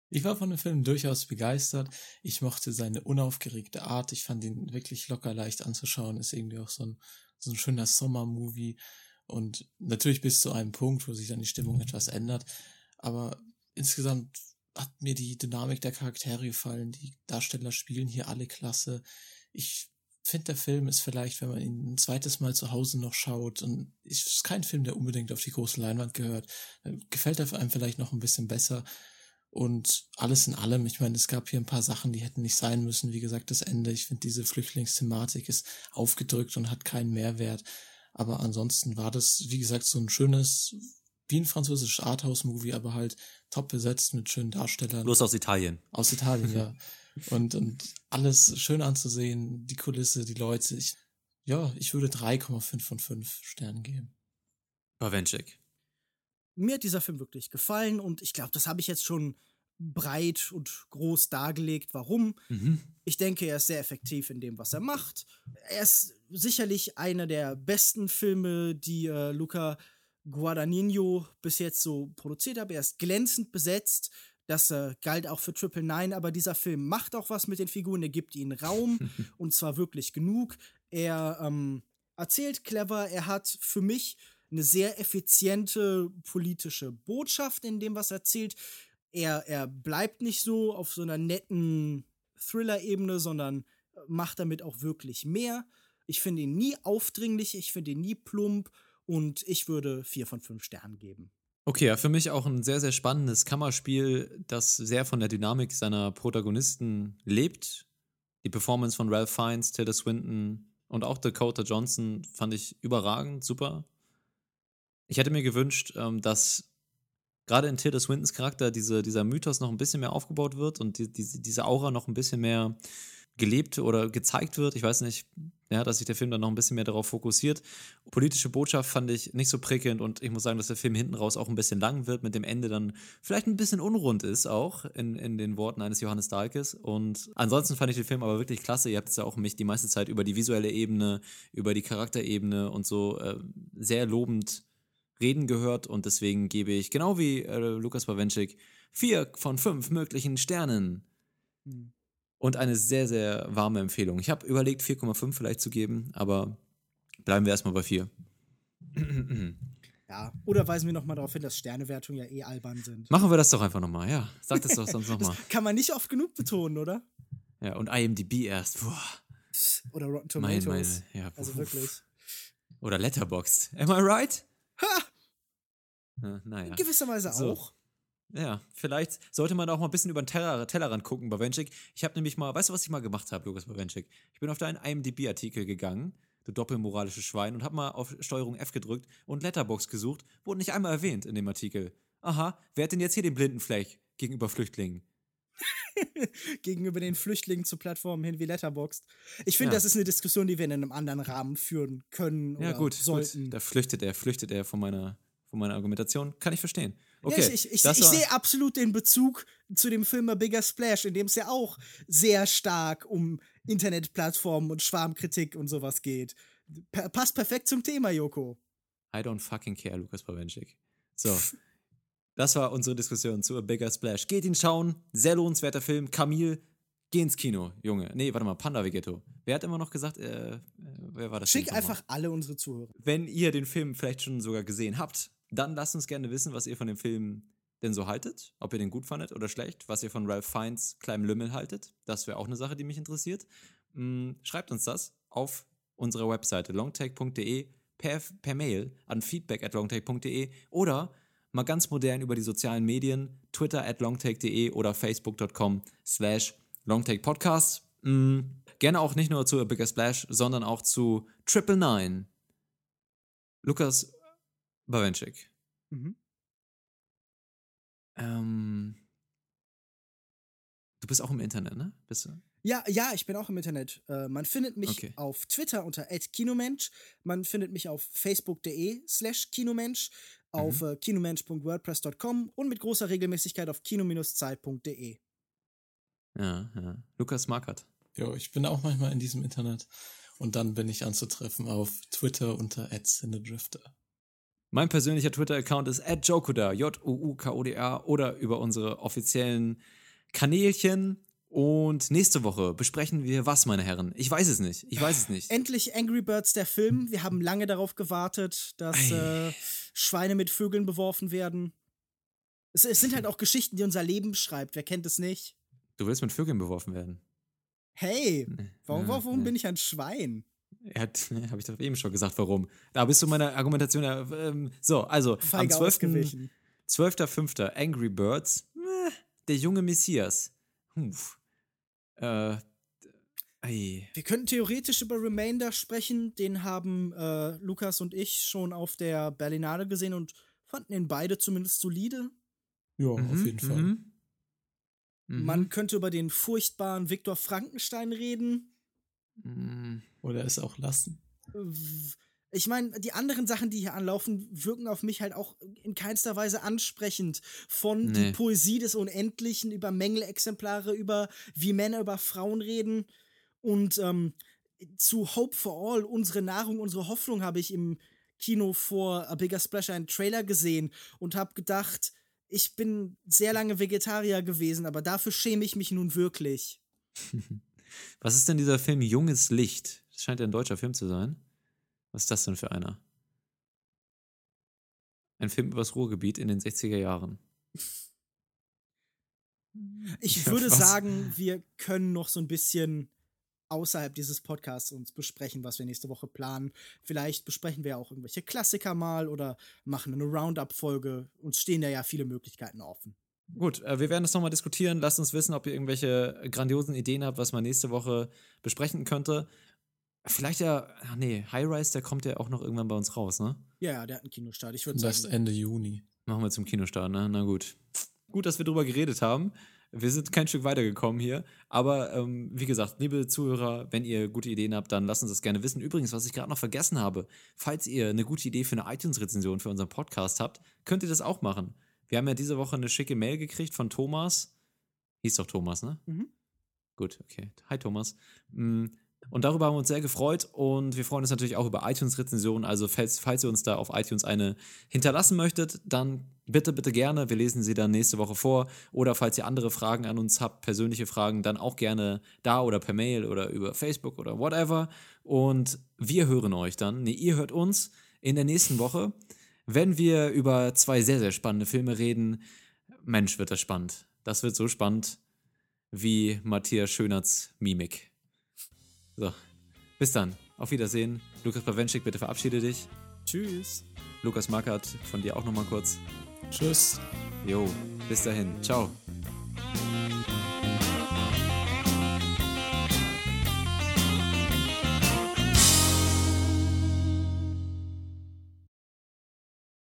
C: Ich war von dem Film durchaus begeistert. Ich mochte seine unaufgeregte Art. Ich fand ihn wirklich locker leicht anzuschauen. Ist irgendwie auch so ein, so ein schöner Sommermovie. Und natürlich bis zu einem Punkt, wo sich dann die Stimmung etwas ändert. Aber insgesamt hat mir die Dynamik der Charaktere gefallen. Die Darsteller spielen hier alle klasse. Ich finde, der Film ist vielleicht, wenn man ihn ein zweites Mal zu Hause noch schaut, und es ist kein Film, der unbedingt auf die große Leinwand gehört, gefällt er einem vielleicht noch ein bisschen besser. Und alles in allem, ich meine, es gab hier ein paar Sachen, die hätten nicht sein müssen. Wie gesagt, das Ende. Ich finde, diese Flüchtlingsthematik ist aufgedrückt und hat keinen Mehrwert. Aber ansonsten war das, wie gesagt, so ein schönes, wie ein französisches Arthouse-Movie, aber halt top besetzt mit schönen Darstellern.
A: Bloß aus Italien.
C: Aus Italien, ja. Und, und alles schön anzusehen, die Kulisse, die Leute. Ich, ja, ich würde 3,5 von 5 Sternen geben.
A: Bawenschek.
B: Mir hat dieser Film wirklich gefallen und ich glaube, das habe ich jetzt schon breit und groß dargelegt. Warum? Mhm. Ich denke, er ist sehr effektiv in dem, was er macht. Er ist sicherlich einer der besten Filme, die äh, Luca Guadagnino bis jetzt so produziert hat. Er ist glänzend besetzt. Das äh, galt auch für Triple Nine, aber dieser Film macht auch was mit den Figuren. Er gibt ihnen Raum und zwar wirklich genug. Er ähm, erzählt clever. Er hat für mich eine sehr effiziente politische Botschaft in dem, was er erzählt. Er, er bleibt nicht so auf so einer netten Thriller-Ebene, sondern macht damit auch wirklich mehr. Ich finde ihn nie aufdringlich, ich finde ihn nie plump und ich würde vier von fünf Sternen geben.
A: Okay, ja, für mich auch ein sehr, sehr spannendes Kammerspiel, das sehr von der Dynamik seiner Protagonisten lebt. Die Performance von Ralph Fiennes, Tilda Swinton und auch Dakota Johnson fand ich überragend, super. Ich hätte mir gewünscht, ähm, dass gerade in Tilda Swintons Charakter diese, dieser Mythos noch ein bisschen mehr aufgebaut wird und die, diese, diese Aura noch ein bisschen mehr gelebt oder gezeigt wird. Ich weiß nicht, ja, dass sich der Film dann noch ein bisschen mehr darauf fokussiert. Politische Botschaft fand ich nicht so prickelnd und ich muss sagen, dass der Film hinten raus auch ein bisschen lang wird, mit dem Ende dann vielleicht ein bisschen unrund ist, auch in, in den Worten eines Johannes Dahlkes. Und ansonsten fand ich den Film aber wirklich klasse. Ihr habt es ja auch mich die meiste Zeit über die visuelle Ebene, über die Charakterebene und so äh, sehr lobend reden gehört und deswegen gebe ich, genau wie äh, Lukas Bawenschik, vier von fünf möglichen Sternen. Mhm und eine sehr, sehr warme Empfehlung. Ich habe überlegt, 4,5 vielleicht zu geben, aber bleiben wir erstmal bei 4.
B: Ja, oder weisen wir nochmal darauf hin, dass Sternewertungen ja eh albern sind.
A: Machen wir das doch einfach nochmal, ja. Sag das doch sonst nochmal.
B: Kann man nicht oft genug betonen, oder?
A: Ja, und IMDb erst. Boah.
B: Oder Rotten Tomatoes. Meine, meine,
A: ja,
B: also wirklich.
A: Oder Letterboxd. Am I right?
B: Ha!
A: Ja, naja.
B: In gewisser Weise so. auch.
A: Ja, vielleicht sollte man auch mal ein bisschen über den Teller, Tellerrand gucken, Bawenschik. Ich habe nämlich mal, weißt du, was ich mal gemacht habe, Lukas Bawenschik? Ich bin auf deinen IMDb-Artikel gegangen, du doppelmoralische Schwein, und habe mal auf Steuerung F gedrückt und Letterbox gesucht, wurde nicht einmal erwähnt in dem Artikel. Aha, wer hat denn jetzt hier den blinden Fleck gegenüber Flüchtlingen?
B: gegenüber den Flüchtlingen zu Plattformen hin wie Letterboxd. Ich finde, ja. das ist eine Diskussion, die wir in einem anderen Rahmen führen können. Ja, gut, sollten.
A: gut. Da flüchtet er, flüchtet er von meiner, von meiner Argumentation. Kann ich verstehen. Okay,
B: ja, ich, ich, ich, ich sehe absolut den Bezug zu dem Film A Bigger Splash, in dem es ja auch sehr stark um Internetplattformen und Schwarmkritik und sowas geht. P passt perfekt zum Thema, Joko.
A: I don't fucking care, Lukas Bawenschik. So. das war unsere Diskussion zu A Bigger Splash. Geht ihn schauen. Sehr lohnenswerter Film. Camille, geh ins Kino, Junge. Nee, warte mal, Panda Vegetto. Wer hat immer noch gesagt, äh, äh wer war das?
B: Schick einfach alle unsere Zuhörer.
A: Wenn ihr den Film vielleicht schon sogar gesehen habt, dann lasst uns gerne wissen, was ihr von dem Film denn so haltet, ob ihr den gut fandet oder schlecht, was ihr von Ralph Fiennes kleinem Lümmel haltet. Das wäre auch eine Sache, die mich interessiert. Hm, schreibt uns das auf unserer Webseite longtake.de per, per Mail an feedback at longtake.de oder mal ganz modern über die sozialen Medien, Twitter at longtake.de oder facebook.com slash longtakepodcast. Mhm. Gerne auch nicht nur zu A Bigger Splash, sondern auch zu Triple Nine. Lukas Bawenschik.
B: Mhm.
A: Ähm, du bist auch im Internet, ne? Bist du?
B: Ja, ja, ich bin auch im Internet. Äh, man findet mich
A: Okay.
B: auf Twitter unter @kinomensch. Man findet mich auf facebook.de slash kinomensch, auf
A: Mhm.
B: äh, kinomensch.wordpress.com und mit großer Regelmäßigkeit auf kino-zeit.de.
A: Ja, ja. Lukas Markert.
C: Jo, ich bin auch manchmal in diesem Internet. Und dann bin ich anzutreffen auf Twitter unter @cinedrifter.
A: Mein persönlicher Twitter-Account ist @jokuda, J-O-U-K-O-D-A oder über unsere offiziellen Kanälchen. Und nächste Woche besprechen wir was, meine Herren? Ich weiß es nicht. Ich weiß es nicht.
B: Endlich Angry Birds der Film. Wir haben lange darauf gewartet, dass äh, Schweine mit Vögeln beworfen werden. Es, es sind halt auch Geschichten, die unser Leben schreibt. Wer kennt es nicht?
A: Du willst mit Vögeln beworfen werden.
B: Hey, warum, warum bin ich ein Schwein?
A: Er hat, habe ich doch eben schon gesagt, warum. Da bist du meiner Argumentation. ja, Ähm, so, also
B: Feige
A: am 12.
B: ausgewichen.
A: 12.05. Angry Birds. Äh, der junge Messias. Huf. Äh. Ei.
B: Wir könnten theoretisch über Remainder sprechen. Den haben äh, Lukas und ich schon auf der Berlinale gesehen und fanden ihn beide zumindest solide.
C: Ja, auf
A: Mhm,
C: jeden Fall.
A: mhm. Mhm.
B: Man könnte über den furchtbaren Viktor Frankenstein reden.
A: Mhm.
C: Oder es auch lassen.
B: Ich meine, die anderen Sachen, die hier anlaufen, wirken auf mich halt auch in keinster Weise ansprechend. Von
A: Nee.
B: die Poesie des Unendlichen über Mängelexemplare, über wie Männer über Frauen reden und ähm, zu Hope for All, unsere Nahrung, unsere Hoffnung, habe ich im Kino vor A Bigger Splash einen Trailer gesehen und habe gedacht, ich bin sehr lange Vegetarier gewesen, aber dafür schäme ich mich nun wirklich.
A: Was ist denn dieser Film Junges Licht? Das scheint ja ein deutscher Film zu sein. Was ist das denn für einer? Ein Film übers Ruhrgebiet in den 60er Jahren.
B: Ich
A: Ja,
B: würde
A: was?
B: sagen, wir können noch so ein bisschen außerhalb dieses Podcasts uns besprechen, was wir nächste Woche planen. Vielleicht besprechen wir auch irgendwelche Klassiker mal oder machen eine Roundup-Folge. Uns stehen da ja viele Möglichkeiten offen.
A: Gut, äh, wir werden das nochmal diskutieren. Lasst uns wissen, ob ihr irgendwelche grandiosen Ideen habt, was man nächste Woche besprechen könnte. Vielleicht ja, ach nee, High Rise, der kommt ja auch noch irgendwann bei uns raus, ne?
B: Ja, ja, der hat einen Kinostart. Ich würde
C: Das
B: sagen,
C: Ende Juni.
A: Machen wir zum Kinostart, ne? Na gut. Gut, dass wir drüber geredet haben. Wir sind kein Stück weitergekommen hier. Aber ähm, wie gesagt, liebe Zuhörer, wenn ihr gute Ideen habt, dann lasst uns das gerne wissen. Übrigens, was ich gerade noch vergessen habe, falls ihr eine gute Idee für eine iTunes-Rezension für unseren Podcast habt, könnt ihr das auch machen. Wir haben ja diese Woche eine schicke Mail gekriegt von Thomas. Hieß doch Thomas, ne?
B: Mhm.
A: Gut, okay. Hi Thomas. Mm, Und darüber haben wir uns sehr gefreut und wir freuen uns natürlich auch über iTunes-Rezensionen. Also falls, falls ihr uns da auf iTunes eine hinterlassen möchtet, dann bitte, bitte gerne. Wir lesen sie dann nächste Woche vor. Oder falls ihr andere Fragen an uns habt, persönliche Fragen, dann auch gerne da oder per Mail oder über Facebook oder whatever. Und wir hören euch dann. Nee, ihr hört uns in der nächsten Woche, wenn wir über zwei sehr, sehr spannende Filme reden. Mensch, wird das spannend. Das wird so spannend wie Matthias Schönerts Mimik. So, bis dann. Auf Wiedersehen. Lukas Bawenschik, bitte verabschiede dich.
B: Tschüss.
A: Lukas Markert, von dir auch nochmal kurz.
C: Tschüss.
A: Jo, bis dahin. Ciao.